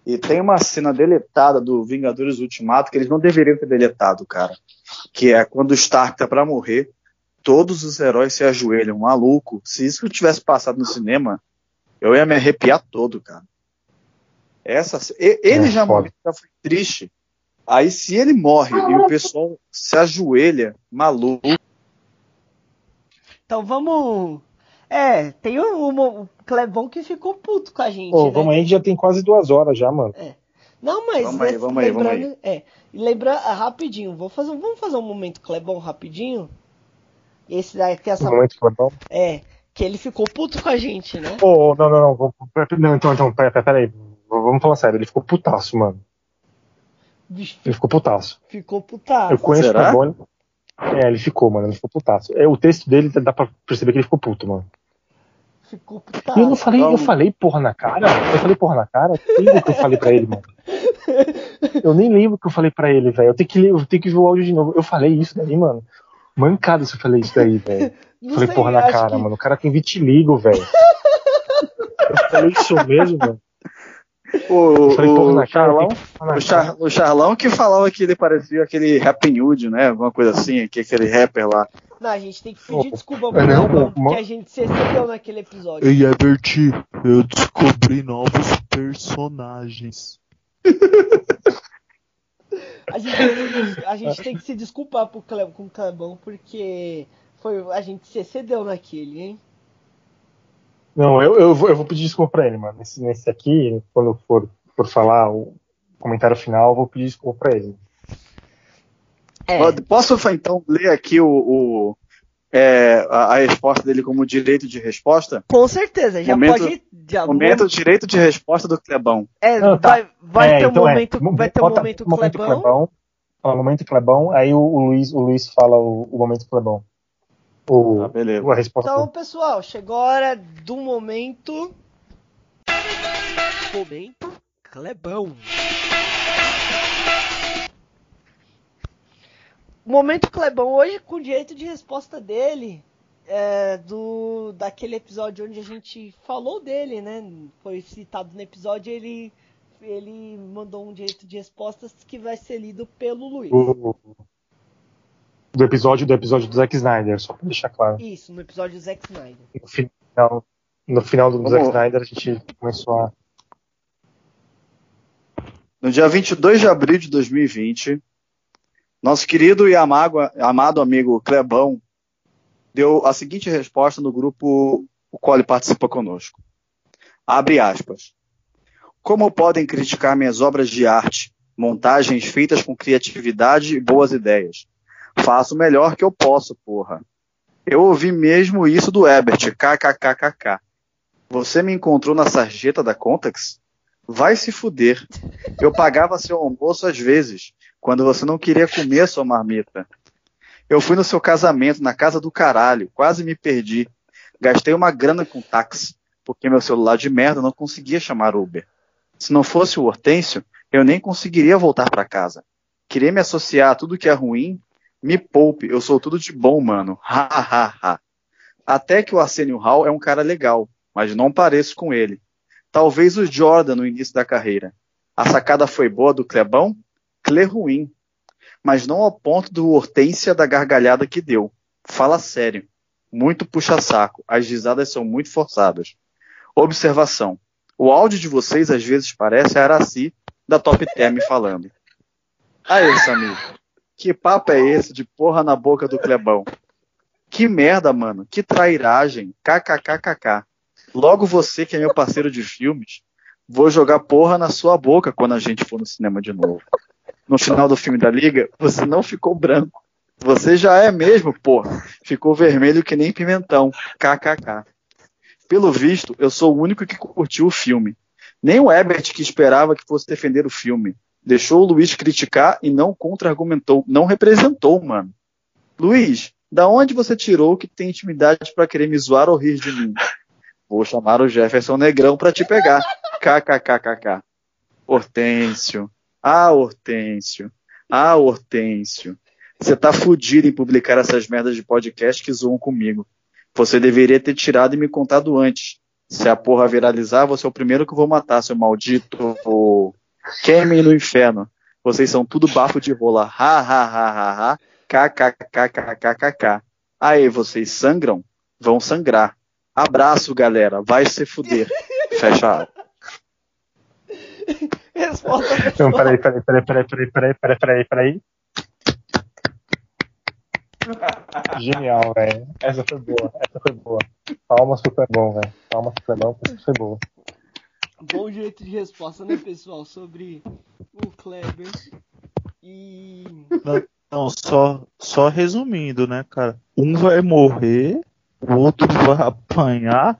e tem uma cena deletada do Vingadores Ultimato que eles não deveriam ter deletado, cara. Que é quando o Stark tá pra morrer, todos os heróis se ajoelham, maluco. Se isso tivesse passado no cinema, eu ia me arrepiar todo, cara. Essa, ele é, já morreu, já foi triste. Aí se ele morre e o pessoal se ajoelha, maluco. Então vamos é, tem um, um, um Clebão que ficou puto com a gente. Pô, né? vamos aí, já tem quase duas horas já, mano. É. Não, mas vamos aí, vamos aí, vamos aí. É, lembra ah, rapidinho, vou fazer, vamos fazer um momento Clebão rapidinho. Esse daqui essa um momento Clebão. É, que ele ficou puto com a gente, né? Pô, não, não, não, não, então, então, peraí, peraí, vamos falar sério, ele ficou putaço, mano. Bicho, ele ficou putaço. Ficou putaço. Eu conheço Será? o Clebão. É, ele ficou, mano, ele ficou putaço. É, o texto dele dá pra perceber que ele ficou puto, mano. Ficou putaço. Eu não falei, eu falei porra na cara. Eu falei porra na cara. Eu lembro o que eu falei pra ele, mano. Eu nem lembro o que eu falei pra ele, velho. Eu tenho que eu tenho que ver o áudio de novo. Eu falei isso daí, mano. Mancada se eu falei isso daí, velho. Falei sei, porra na cara, que... mano. O cara tem vitiligo, velho. Eu falei isso mesmo, mano. O, falei, o, Charlão, o, Char, o Charlão que falava que ele parecia aquele Happy Hood, né? Alguma coisa assim, que aquele rapper lá. Não, a gente tem que pedir desculpa pro não, não, que a gente se excedeu naquele episódio. Ei, Ebert, eu descobri novos personagens. a, gente, a gente tem que se desculpar pro Cle, com o Clebão, porque foi, a gente se excedeu naquele, hein? Não, eu, eu, vou, eu vou pedir desculpa pra ele, mano. Nesse, nesse aqui, quando for, for falar o comentário final, eu vou pedir desculpa pra ele. É. Posso então ler aqui o, o é, a, a, resposta dele como direito de resposta? Com certeza, já momento, pode. Já, momento vamos... direito de resposta do Clebão. É, Não, tá. vai, vai é, ter então um momento, é. vai ter um momento, momento Clebão. Clebão. Fala momento Clebão, aí o, o, Luiz, o Luiz fala o, o momento Clebão. O, ah, beleza. A resposta então, pessoal, chegou a hora do momento. Momento Clebão. Momento Clebão, hoje com direito de resposta dele, é, do daquele episódio onde a gente falou dele, né? Foi citado no episódio, ele ele mandou um direito de respostas que vai ser lido pelo Luiz. do episódio do episódio do Zack Snyder, só pra deixar claro. Isso, no episódio do Zack Snyder. No final, no final do Zack Snyder a gente começou a no dia 22 de abril de 2020, nosso querido e amado, amado amigo Clebão deu a seguinte resposta no grupo o qual ele participa conosco. Abre aspas. Como podem criticar minhas obras de arte, montagens feitas com criatividade e boas ideias? Faço o melhor que eu posso, porra. Eu ouvi mesmo isso do Ebert, kkkk. Você me encontrou na sarjeta da Contax? Vai se fuder. Eu pagava seu almoço às vezes quando você não queria comer sua marmita. Eu fui no seu casamento, na casa do caralho, quase me perdi. Gastei uma grana com táxi, porque meu celular de merda não conseguia chamar Uber. Se não fosse o Hortêncio, eu nem conseguiria voltar para casa. Querer me associar a tudo que é ruim? Me poupe, eu sou tudo de bom, mano. Ha, ha, ha. Até que o Arsenio Hall é um cara legal, mas não pareço com ele. Talvez o Jordan no início da carreira. A sacada foi boa do Clebão? Clé ruim, mas não ao ponto do Hortência da gargalhada que deu. Fala sério. Muito puxa-saco. As risadas são muito forçadas. Observação. O áudio de vocês às vezes parece a Araci da Top Term falando. Aí, Samir, que papo é esse de porra na boca do Clebão? Que merda, mano. Que trairagem. KKKKK. Logo você, que é meu parceiro de filmes, vou jogar porra na sua boca quando a gente for no cinema de novo. No final do filme da Liga, você não ficou branco. Você já é mesmo, porra. Ficou vermelho que nem pimentão. KKK. Pelo visto, eu sou o único que curtiu o filme. Nem o Ebert que esperava que fosse defender o filme. Deixou o Luiz criticar e não contra-argumentou. Não representou, mano. Luiz, da onde você tirou que tem intimidade para querer me zoar ou rir de mim? Vou chamar o Jefferson Negrão para te pegar. KKKKK. Hortêncio. Ah, Hortêncio. Ah, Hortêncio. Você tá fudido em publicar essas merdas de podcast que zoam comigo. Você deveria ter tirado e me contado antes. Se a porra viralizar, você é o primeiro que eu vou matar, seu maldito. Queimem no inferno. Vocês são tudo bafo de rola. Ha, ha, ha, ha, ha. KKKKKKK. Aí, vocês sangram? Vão sangrar. Abraço, galera. Vai se fuder. Fecha a Resposta. Não, peraí, peraí, peraí, peraí, peraí, peraí, peraí, peraí, peraí. Genial, velho. Essa foi boa, essa foi boa. Palmas pro bom, velho. Palmas pro bom, essa foi boa. Bom jeito de resposta, né, pessoal? Sobre o Kleber. E. Não, não, só, só resumindo, né, cara? Um vai morrer, o outro vai apanhar,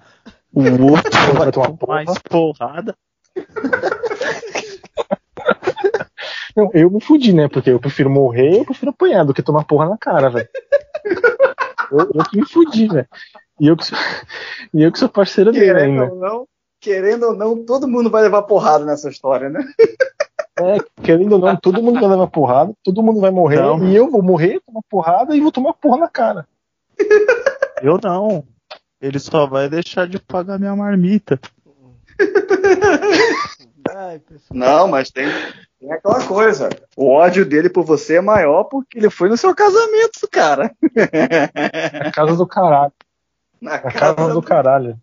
o outro vai tomar mais porrada. Não, eu me fudi, né? Porque eu prefiro morrer, eu prefiro apanhar do que tomar porra na cara, velho. Eu, eu que me fudi, velho. E eu que sou, e eu que sou parceiro querendo dele ainda. Ou não, querendo ou não, todo mundo vai levar porrada nessa história, né? É, querendo ou não, todo mundo vai levar porrada, todo mundo vai morrer, não. e eu vou morrer, tomar porrada e vou tomar porra na cara. Eu não. Ele só vai deixar de pagar minha marmita. Não, mas tem, tem aquela coisa. O ódio dele por você é maior porque ele foi no seu casamento, cara. Na casa do caralho. Na, Na casa, casa, do caralho.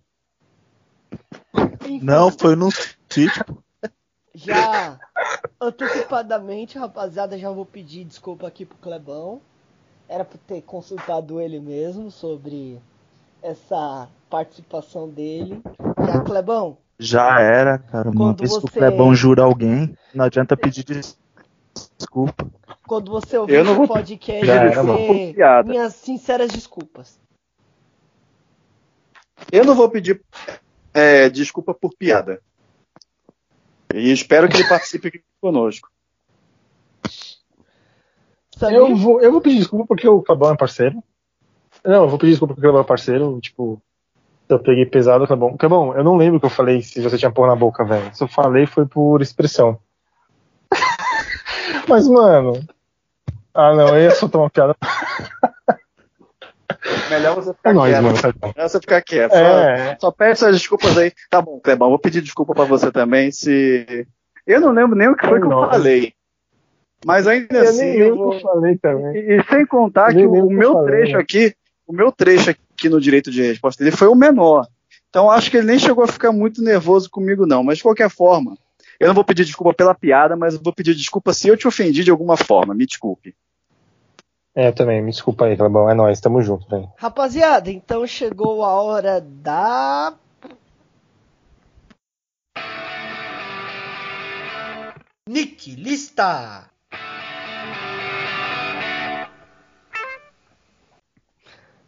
Não, foi no sítio. Já antecipadamente, rapaziada, já vou pedir desculpa aqui pro Clebão. Era pra ter consultado ele mesmo sobre essa participação dele. Já, Clebão, já era, cara. Uma Quando vez você... que o Clebão jura alguém, não adianta pedir desculpa. Quando você ouvir o vou... podcast, era, você... minhas sinceras desculpas. Eu não vou pedir é, desculpa por piada. E espero que ele participe aqui conosco. Eu vou, eu vou pedir desculpa porque o Clebão é parceiro. Não, eu vou pedir desculpa porque o Clebão é parceiro. Tipo, eu peguei pesado, tá bom. Tá bom, eu não lembro que eu falei se você tinha porra na boca, velho. Se eu falei foi por expressão. Mas, mano. Ah, não, eu ia soltar uma piada. Melhor você ficar é quieto. Mano, tá Melhor você ficar quieto. É. Só, só pede essas desculpas aí. Tá bom, Clebão, vou pedir desculpa pra você também. Se. Eu não lembro nem o que foi que eu falei. Mas ainda eu assim. Nem eu vou... que eu falei também. E, e sem contar que o, o meu trecho aqui. O meu trecho aqui no direito de resposta dele foi o menor. Então acho que ele nem chegou a ficar muito nervoso comigo, não. Mas de qualquer forma, eu não vou pedir desculpa pela piada, mas vou pedir desculpa se eu te ofendi de alguma forma. Me desculpe. É, também, me desculpa aí, Clebão. É nóis, tamo junto, velho. Rapaziada, então chegou a hora da. Nick Lista!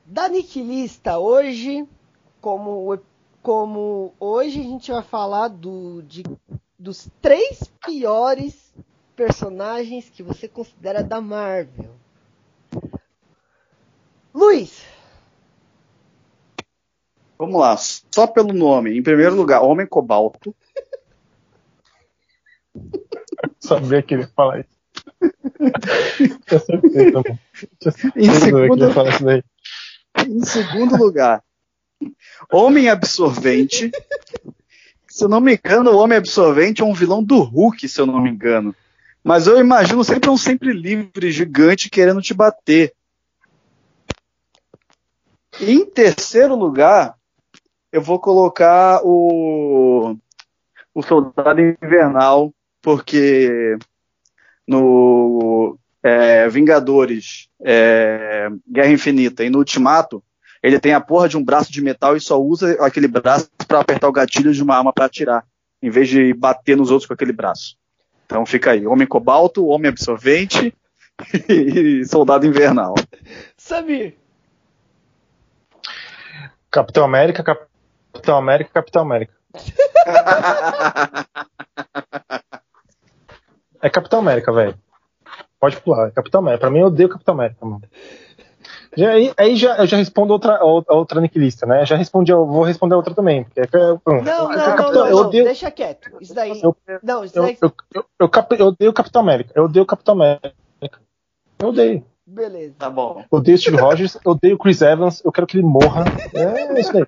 Da Niquilista, hoje, como, como hoje a gente vai falar do, de, dos três piores personagens que você considera da Marvel. Luiz. Vamos lá, só pelo nome. Em primeiro lugar, Homem Cobalto. Sabia que ele ia falar isso. Tinha certeza, Tinha certeza em segundo... que ele ia falar isso daí. Em segundo lugar, Homem Absorvente. Se eu não me engano, o Homem Absorvente é um vilão do Hulk, se eu não me engano. Mas eu imagino sempre um sempre livre gigante querendo te bater. Em terceiro lugar, eu vou colocar o, o Soldado Invernal, porque no é, Vingadores, é, Guerra Infinita e no Ultimato, ele tem a porra de um braço de metal e só usa aquele braço para apertar o gatilho de uma arma para atirar, em vez de bater nos outros com aquele braço. Então fica aí, Homem Cobalto, Homem Absorvente e Soldado Invernal. Samir. Capitão América, Capitão América, Capitão América. é Capitão América, velho. Pode pular, é Capitão América. Pra mim, eu odeio Capitão América, mano. Já, aí, aí já, eu já respondo outra, outra niquilista, né? Já respondi, eu vou responder outra também. Porque, é, não, não, não, Capitão, não, não, odeio, deixa quieto. Isso daí. Eu, não, isso daí. Eu, eu, eu, eu, odeio Capitão América. Eu odeio Capitão América. Eu odeio. Beleza. Tá bom. Eu odeio Steve Rogers, eu odeio Chris Evans, eu quero que ele morra. É isso aí.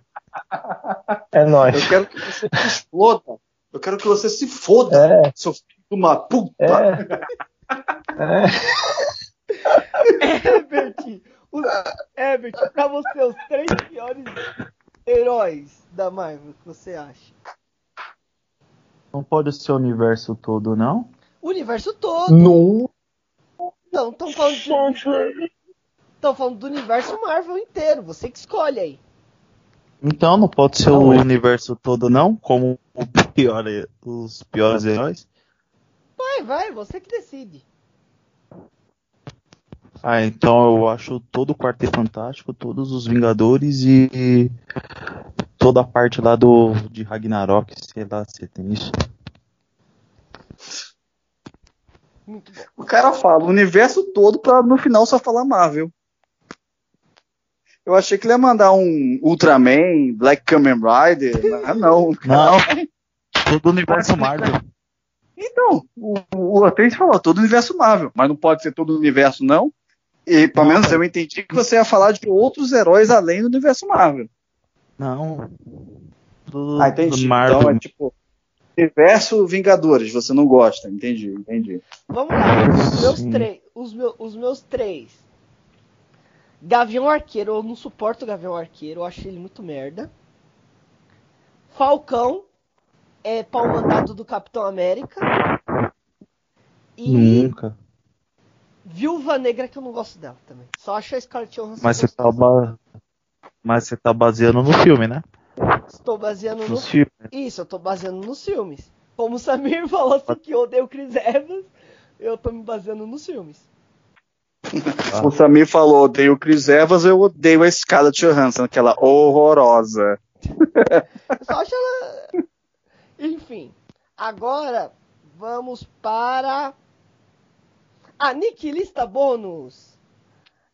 É nóis. Eu quero que você se exploda. Eu quero que você se foda, é. seu filho de uma puta. É. é. Herbert, os, Herbert, pra você, os três piores heróis da Marvel que você acha? Não pode ser o universo todo, não? O universo todo. Não. Não, estão falando de. Estão falando do universo Marvel inteiro. Você que escolhe aí. Então não pode ser não, o é. universo todo, não? Como pior, os piores heróis? Vai, vai, você que decide. Ah, então eu acho todo o Quarteto Fantástico, todos os Vingadores e toda a parte lá do de Ragnarok, sei lá se tem isso. O cara fala o universo todo pra no final só falar Marvel. Eu achei que ele ia mandar um Ultraman, Black Kamen Rider, mas não. Não, todo o universo Marvel. Então, o, o Atriz falou todo o universo Marvel, mas não pode ser todo o universo, não. E pelo menos eu entendi que você ia falar de outros heróis além do universo Marvel. Não. Do, ah, entendi. Então é tipo. Universo Vingadores, você não gosta, entendi, entendi. Vamos lá, os meus, três, os, meus, os meus três. Gavião Arqueiro, eu não suporto o Gavião Arqueiro, eu acho ele muito merda. Falcão é pau mandado do Capitão América. E Nunca. Viúva Negra que eu não gosto dela também. Só acho a Scarlett Johansson. Mas você tá ba... Mas você tá baseando no filme, né? Estou baseando no filme. Isso, eu tô baseando nos filmes. Como o Samir falou assim que eu odeio o Chris Evans, eu tô me baseando nos filmes. Ah. O Samir falou, odeio o Chris Evans, eu odeio a Scarlett Johansson, aquela horrorosa. eu só acho ela... Enfim, agora vamos para a Niquilista Bônus.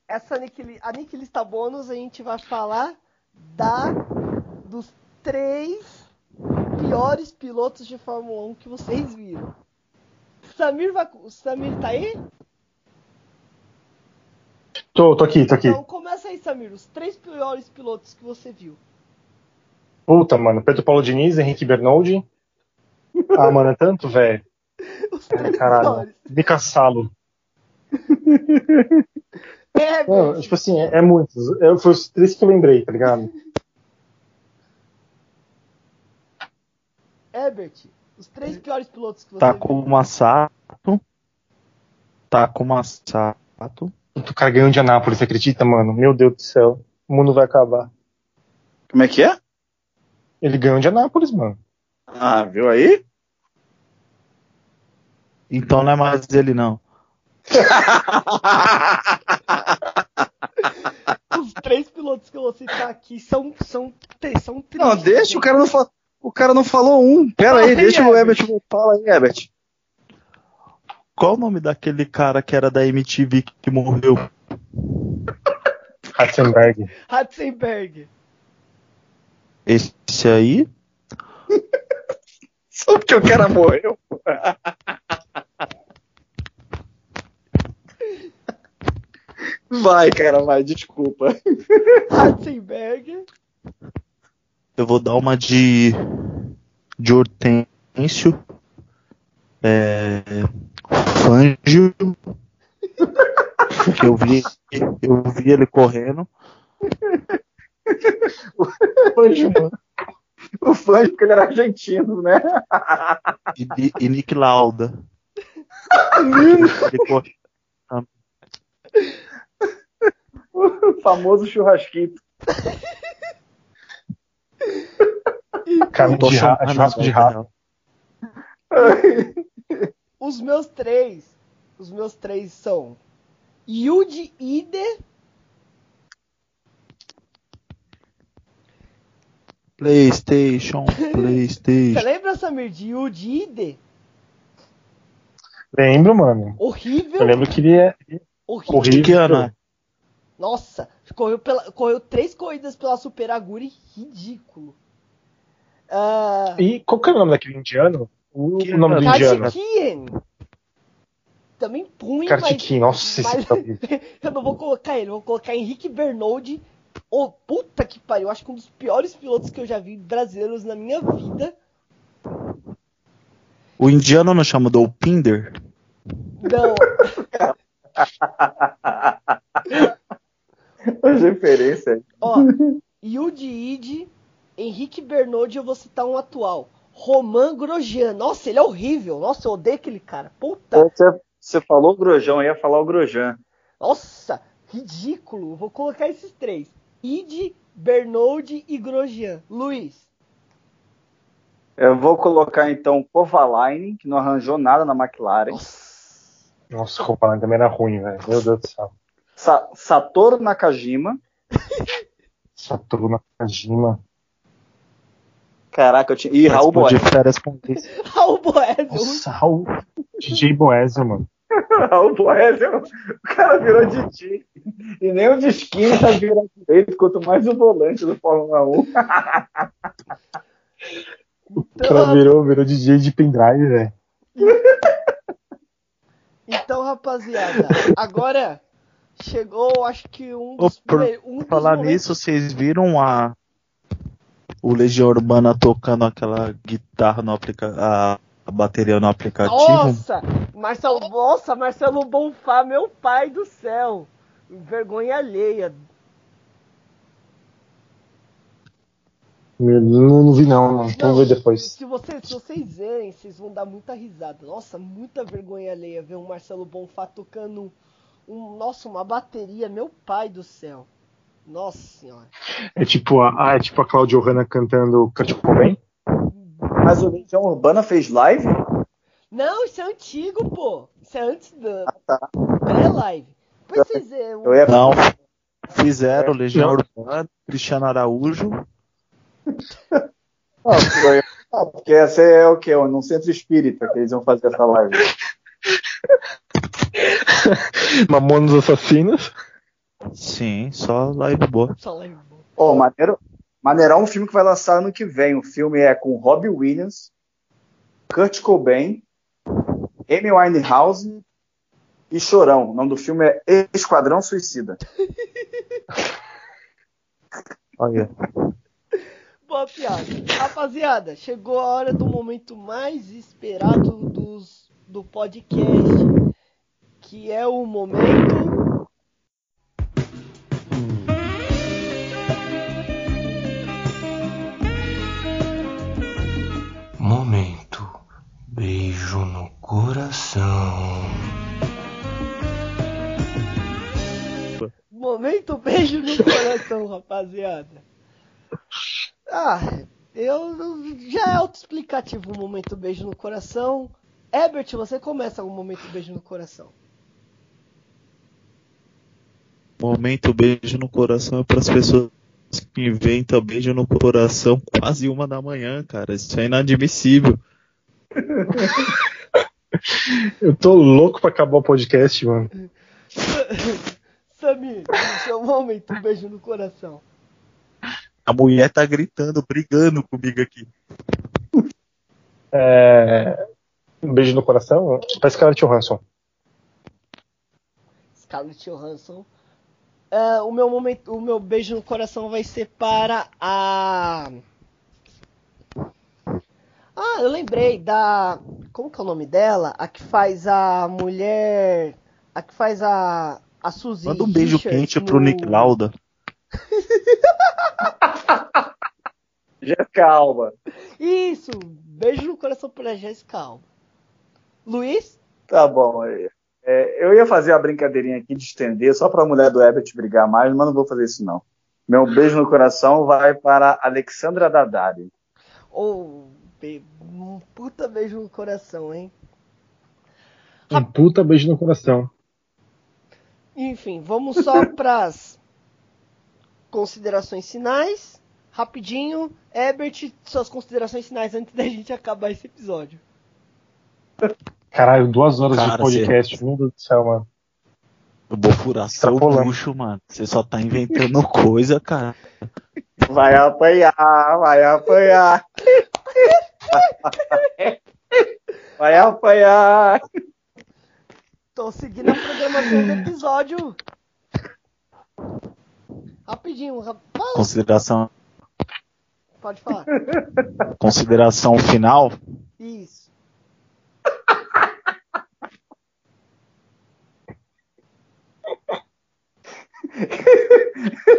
Essa Niquil... a Niquilista Bônus a gente vai falar da dos três piores pilotos de Fórmula 1 que vocês viram. Samir. Samir tá aí? Tô, tô aqui, tô aqui. Então começa aí, Samir, os três piores pilotos que você viu. Puta, mano, Pedro Paulo Diniz, Henrique Bernoldi. Ah, mano, é tanto, velho. Caralho. Mica Salo. É, Não, tipo assim, é, é muitos. Eu, foi os três que eu lembrei, tá ligado? Herbert, os três piores pilotos que você Tá com o Massato. Tá com o Massato. O cara ganhou de Anápolis, você acredita, mano? Meu Deus do céu. O mundo vai acabar. Como é que é? Ele ganhou de Anápolis, mano. Ah, viu aí? Então não é mais ele, não. Os três pilotos que eu vou citar aqui são, são, são tristes. Não, deixa, o cara não, fa... o cara não falou um. Pera aí, deixa o Herbert falar aí, Herbert. Qual o nome daquele cara que era da MTV que morreu? Ratzenberg. Ratzenberg. Esse aí? Só porque o cara morreu. Vai, cara, vai, desculpa. Ratzenberg. Eu vou dar uma de. de Hortêncio. É. Fangio. eu vi, eu vi ele correndo. O Fangio, mano. O Fangio, porque ele era argentino, né? e, e Nick Lauda. O famoso churrasquito. Carne de rato, churrasco de rato. Os meus três. Os meus três são Yuji Ide. PlayStation, PlayStation. Você lembra, Samir, de Yuji Ide? Lembro, mano. Horrível. Eu lembro que ele é horrível. horrível. Nossa, correu, pela, correu três corridas pela Super Aguri, ridículo. Uh, E qual que é o nome daquele indiano? O, Que o nome do ano? indiano. Kartikeyan. Também ruim, Kartikeyan, mas, nossa, mas esse tá eu não vou colocar ele, vou colocar Henrique Bernoldi. Ô, puta que pariu, acho que um dos piores pilotos que eu já vi brasileiros na minha vida. O indiano não chama do Pinder? Não, As referências. ó, Yuji Ide, Henrique Bernoldi, eu vou citar um atual. Roman Grosjean. Nossa, ele é horrível. Nossa, eu odeio aquele cara. Puta. Você, você falou o Grosjão, eu ia falar o Grosjean. Nossa, ridículo. Vou colocar esses três. Ide, Bernoldi e Grosjean. Luiz. Eu vou colocar então Kovalainen, que não arranjou nada na McLaren. Nossa. Nossa, o Roupa também era ruim, velho. Meu Deus do céu. Sa Satoru Nakajima. Satoru Nakajima. Caraca, eu tinha. E Raul Participou Boé. de férias com esse. Raul Boésio. Nossa, Raul. DJ Boésio, mano. Raul Boésio, o cara virou DJ. E nem o de esquina tá virando direito, quanto mais o volante do Fórmula 1. O cara virou, virou DJ de pendrive, velho. Então, rapaziada, agora chegou, acho que um dos, por um dos Falar momentos- nisso, vocês viram a o Legião Urbana tocando aquela guitarra no aplica a, a bateria no aplicativo? Nossa, Marcelo, nossa, Marcelo Bonfá, meu pai do céu. Vergonha alheia. Não, não vi não, mano. Vamos ver depois. Se vocês, se vocês verem, vocês vão dar muita risada. Nossa, muita vergonha alheia ver um Marcelo Bonfá tocando um, nossa, uma bateria, meu pai do céu. Nossa senhora. É tipo a, ah, é tipo a Claudio Hanna cantando Kurt Cobain? Mas o Legião Urbana fez live? Não, isso é antigo, pô. Isso é antes da tá. pré-live. Vocês verem. Eu ia Não. Fizeram Legião Urbana, Cristiano Araújo. Não, foi- ah, porque essa é o quê? Num centro espírita que eles vão fazer essa live. Mamonos Assassinos. Sim, só live boa. Só live boa. Ó, maneiro, maneirão um filme que vai lançar ano que vem. O filme é com Robbie Williams, Kurt Cobain, Amy Winehouse e Chorão. O nome do filme é Esquadrão Suicida. Olha. Boa piada. Rapaziada, chegou a hora do momento mais esperado dos, do podcast. Que é o momento. Momento. Beijo no coração. Momento beijo no coração, rapaziada. Ah, eu já é autoexplicativo o momento beijo no coração. Herbert, você começa com o momento beijo no coração. Momento beijo no coração é para as pessoas que inventam beijo no coração quase uma da manhã, cara. Isso é inadmissível. Eu tô louco pra acabar o podcast, mano. Samir, seu momento beijo no coração. A mulher tá gritando, brigando comigo aqui. É... Um beijo no coração pra Scarlett Johansson. Scarlett Johansson. É, o meu momento, o meu beijo no coração vai ser para a. Ah, eu lembrei da. Como que é o nome dela? A que faz a mulher. A que faz a. A Suzy. Manda um beijo Richards quente no- pro Nick Lauda. Já calma. Isso! beijo no coração pra Jéssica Alba. Luiz? Tá bom. É, eu ia fazer a brincadeirinha aqui de estender só pra mulher do Herbert brigar mais, mas não vou fazer isso não. Meu beijo no coração vai para Alexandra Dadari. Oh, um puta beijo no coração, hein? Um puta beijo no coração. Enfim, vamos só pras considerações finais. Rapidinho, Herbert, suas considerações finais antes da gente acabar esse episódio. Caralho, duas horas Cara, de podcast, meu Deus do céu, mano. Eu vou furar seu bucho, mano. Você só tá inventando coisa, cara. Vai apanhar, vai apanhar. Vai apanhar. Tô seguindo a programação do episódio. Rapidinho, rapaz. Consideração. Pode falar. Consideração final? Isso.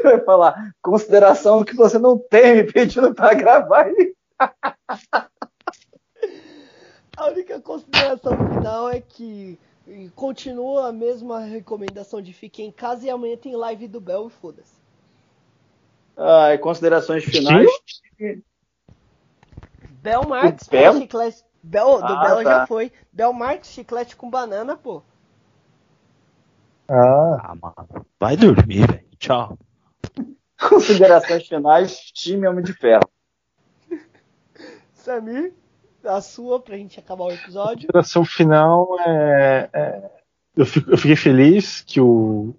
Vai falar, consideração que você não tem me pedindo para gravar. A única consideração final é que continua a mesma recomendação de fique em casa e amanhã tem live do Bel e foda-se. Ah, e considerações finais? Bel Marx, Bel? chiclete. Bel, do ah, Bel tá. já foi. Bel Marx, chiclete com banana, pô. Ah, ah mano. Vai dormir, velho. Tchau. Considerações finais, time Homem de Ferro. Samir, a sua pra gente acabar o episódio. A consideração final é. é eu, fico, eu, fiquei feliz que o.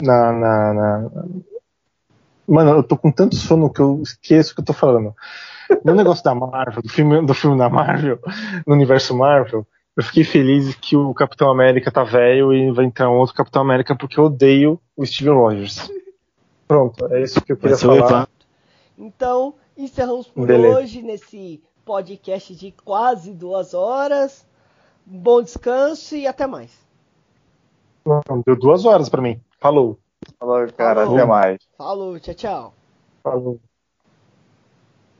Na, na, na, Mano, eu tô com tanto sono que eu esqueço o que eu tô falando. No negócio da Marvel, do filme, do filme da Marvel, no universo Marvel, eu fiquei feliz que o Capitão América tá velho e vai entrar um outro Capitão América porque eu odeio o Steve Rogers. Pronto, é isso que eu queria falar. Então, encerramos por Beleza. hoje nesse podcast de quase duas horas. Bom descanso e até mais. Não, deu duas horas para mim. Falou. Falou, cara. Falou. Até mais. Falou, tchau, tchau. Falou.